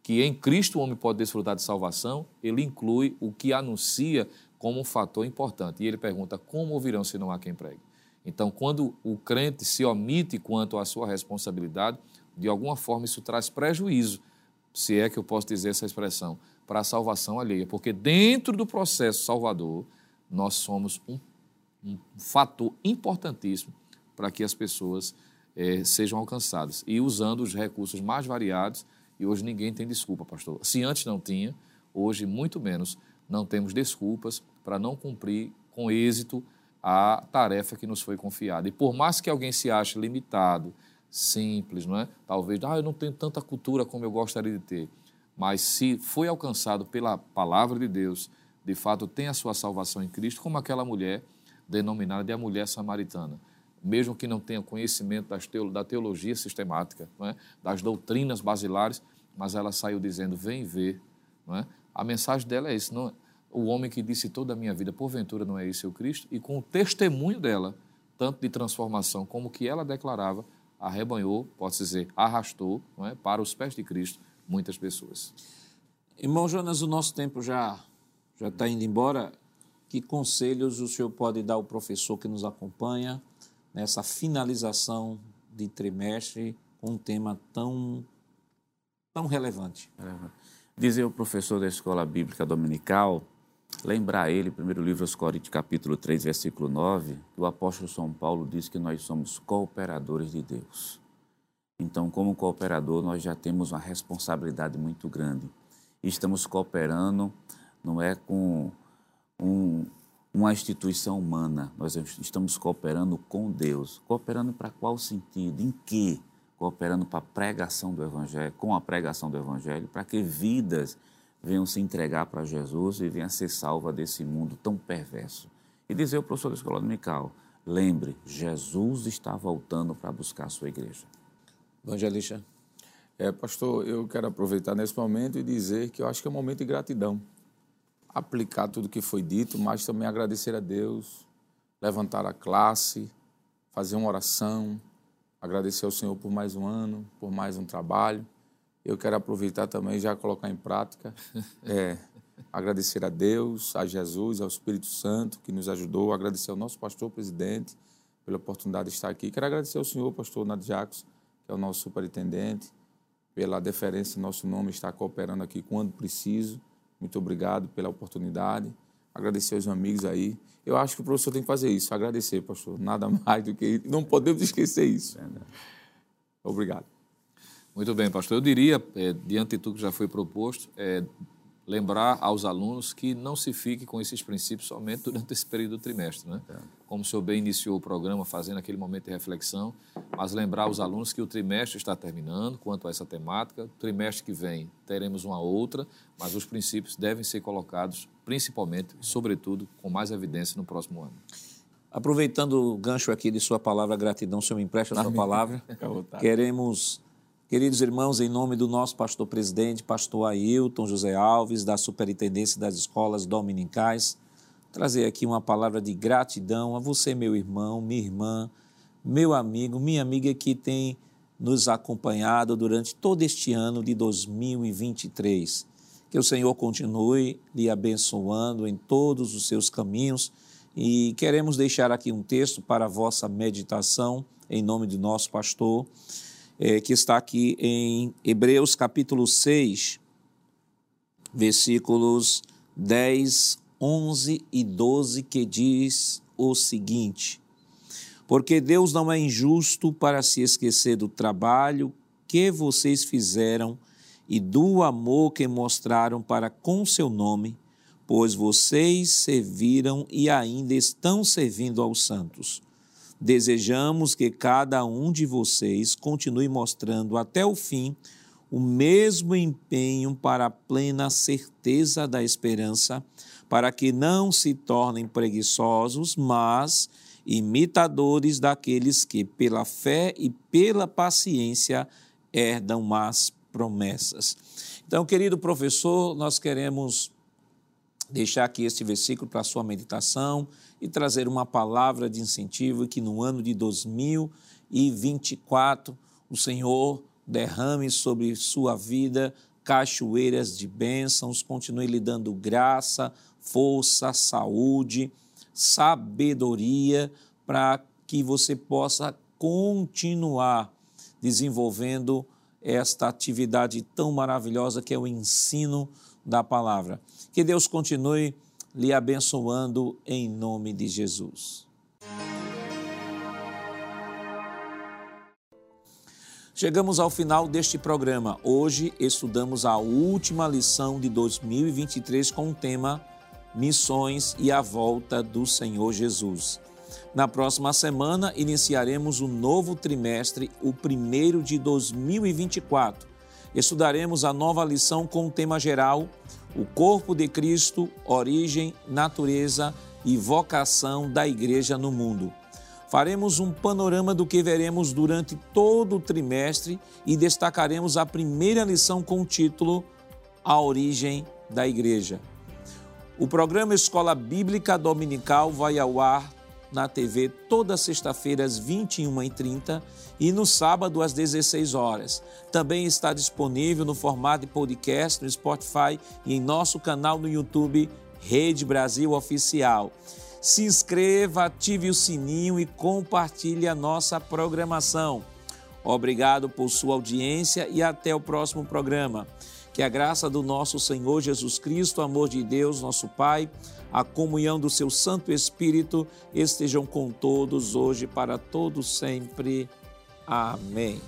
que em Cristo o homem pode desfrutar de salvação, ele inclui o que anuncia como um fator importante. E ele pergunta: como ouvirão se não há quem pregue? Então, quando o crente se omite quanto à sua responsabilidade, de alguma forma isso traz prejuízo, se é que eu posso dizer essa expressão, para a salvação alheia, porque dentro do processo salvador, nós somos um, um fator importantíssimo para que as pessoas é, sejam alcançadas. E usando os recursos mais variados, e hoje ninguém tem desculpa, pastor. Se antes não tinha, hoje muito menos não temos desculpas para não cumprir com êxito a tarefa que nos foi confiada. E por mais que alguém se ache limitado, simples, não é? Talvez, ah, eu não tenho tanta cultura como eu gostaria de ter mas se foi alcançado pela palavra de Deus, de fato tem a sua salvação em Cristo, como aquela mulher denominada de a mulher samaritana. Mesmo que não tenha conhecimento da teologia sistemática, é? das doutrinas basilares, mas ela saiu dizendo: Vem ver. É? A mensagem dela é isso: não, o homem que disse toda a minha vida, porventura não é esse o Cristo, e com o testemunho dela, tanto de transformação como que ela declarava, arrebanhou, pode-se dizer, arrastou é? para os pés de Cristo muitas pessoas. Irmão Jonas, o nosso tempo já já está indo embora. Que conselhos o senhor pode dar ao professor que nos acompanha nessa finalização de trimestre com um tema tão, tão relevante? Dizer o professor da escola bíblica dominical, lembrar ele, primeiro livro aos Coríntios, capítulo 3, versículo 9, que o apóstolo São Paulo diz que nós somos cooperadores de Deus. Então, como cooperador, nós já temos uma responsabilidade muito grande. Estamos cooperando não é com um, uma instituição humana, nós estamos cooperando com Deus. Cooperando para qual sentido? Em que? Cooperando para a pregação do Evangelho, com a pregação do Evangelho, para que vidas venham se entregar para Jesus e venham ser salvas desse mundo tão perverso. E dizer ao professor da escola dominical, lembre, Jesus está voltando para buscar a sua igreja. Evangelista. É, pastor, eu quero aproveitar nesse momento e dizer que eu acho que é um momento de gratidão aplicar tudo que foi dito, mas também agradecer a Deus, levantar a classe, fazer uma oração, agradecer ao Senhor por mais um ano, por mais um trabalho. Eu quero aproveitar também já colocar em prática, *laughs* é, agradecer a Deus, a Jesus, ao Espírito Santo que nos ajudou, agradecer ao nosso pastor presidente pela oportunidade de estar aqui. Quero agradecer ao senhor, pastor Nath Jacos, que é o nosso superintendente, pela deferência em nosso nome estar cooperando aqui quando preciso. Muito obrigado pela oportunidade. Agradecer aos amigos aí. Eu acho que o professor tem que fazer isso, agradecer, pastor. Nada *laughs* mais do que. Não podemos esquecer isso. Obrigado. Muito bem, pastor. Eu diria, é, diante de tudo que já foi proposto, é, lembrar aos alunos que não se fique com esses princípios somente durante esse período do trimestre. Né? É. Como o senhor bem iniciou o programa, fazendo aquele momento de reflexão, mas lembrar aos alunos que o trimestre está terminando quanto a essa temática. O trimestre que vem teremos uma outra, mas os princípios devem ser colocados, principalmente, sobretudo, com mais evidência no próximo ano. Aproveitando o gancho aqui de sua palavra, gratidão, o senhor me empresta a sua palavra. Queremos Queridos irmãos, em nome do nosso pastor presidente, pastor Ailton José Alves, da Superintendência das Escolas Dominicais, trazer aqui uma palavra de gratidão a você, meu irmão, minha irmã, meu amigo, minha amiga que tem nos acompanhado durante todo este ano de 2023. Que o Senhor continue lhe abençoando em todos os seus caminhos e queremos deixar aqui um texto para a vossa meditação, em nome de nosso pastor é, que está aqui em Hebreus capítulo 6, versículos 10, 11 e 12, que diz o seguinte: Porque Deus não é injusto para se esquecer do trabalho que vocês fizeram e do amor que mostraram para com seu nome, pois vocês serviram e ainda estão servindo aos santos. Desejamos que cada um de vocês continue mostrando até o fim o mesmo empenho para a plena certeza da esperança, para que não se tornem preguiçosos, mas imitadores daqueles que, pela fé e pela paciência, herdam as promessas. Então, querido professor, nós queremos deixar aqui este versículo para a sua meditação e trazer uma palavra de incentivo que no ano de 2024 o Senhor derrame sobre sua vida cachoeiras de bênçãos, continue lhe dando graça, força, saúde, sabedoria para que você possa continuar desenvolvendo esta atividade tão maravilhosa que é o ensino da palavra. Que Deus continue lhe abençoando em nome de Jesus. Chegamos ao final deste programa. Hoje estudamos a última lição de 2023 com o tema Missões e a Volta do Senhor Jesus. Na próxima semana iniciaremos o novo trimestre, o primeiro de 2024 estudaremos a nova lição com o tema geral: O corpo de Cristo, origem, natureza e vocação da Igreja no mundo. Faremos um panorama do que veremos durante todo o trimestre e destacaremos a primeira lição com o título A Origem da Igreja. O programa Escola Bíblica Dominical vai ao ar na TV toda sexta-feira às 21h30 e no sábado às 16 horas. Também está disponível no formato de podcast no Spotify e em nosso canal no YouTube Rede Brasil Oficial. Se inscreva, ative o sininho e compartilhe a nossa programação. Obrigado por sua audiência e até o próximo programa. Que a graça do nosso Senhor Jesus Cristo, amor de Deus, nosso Pai, a comunhão do seu Santo Espírito estejam com todos hoje para todos sempre. Amém.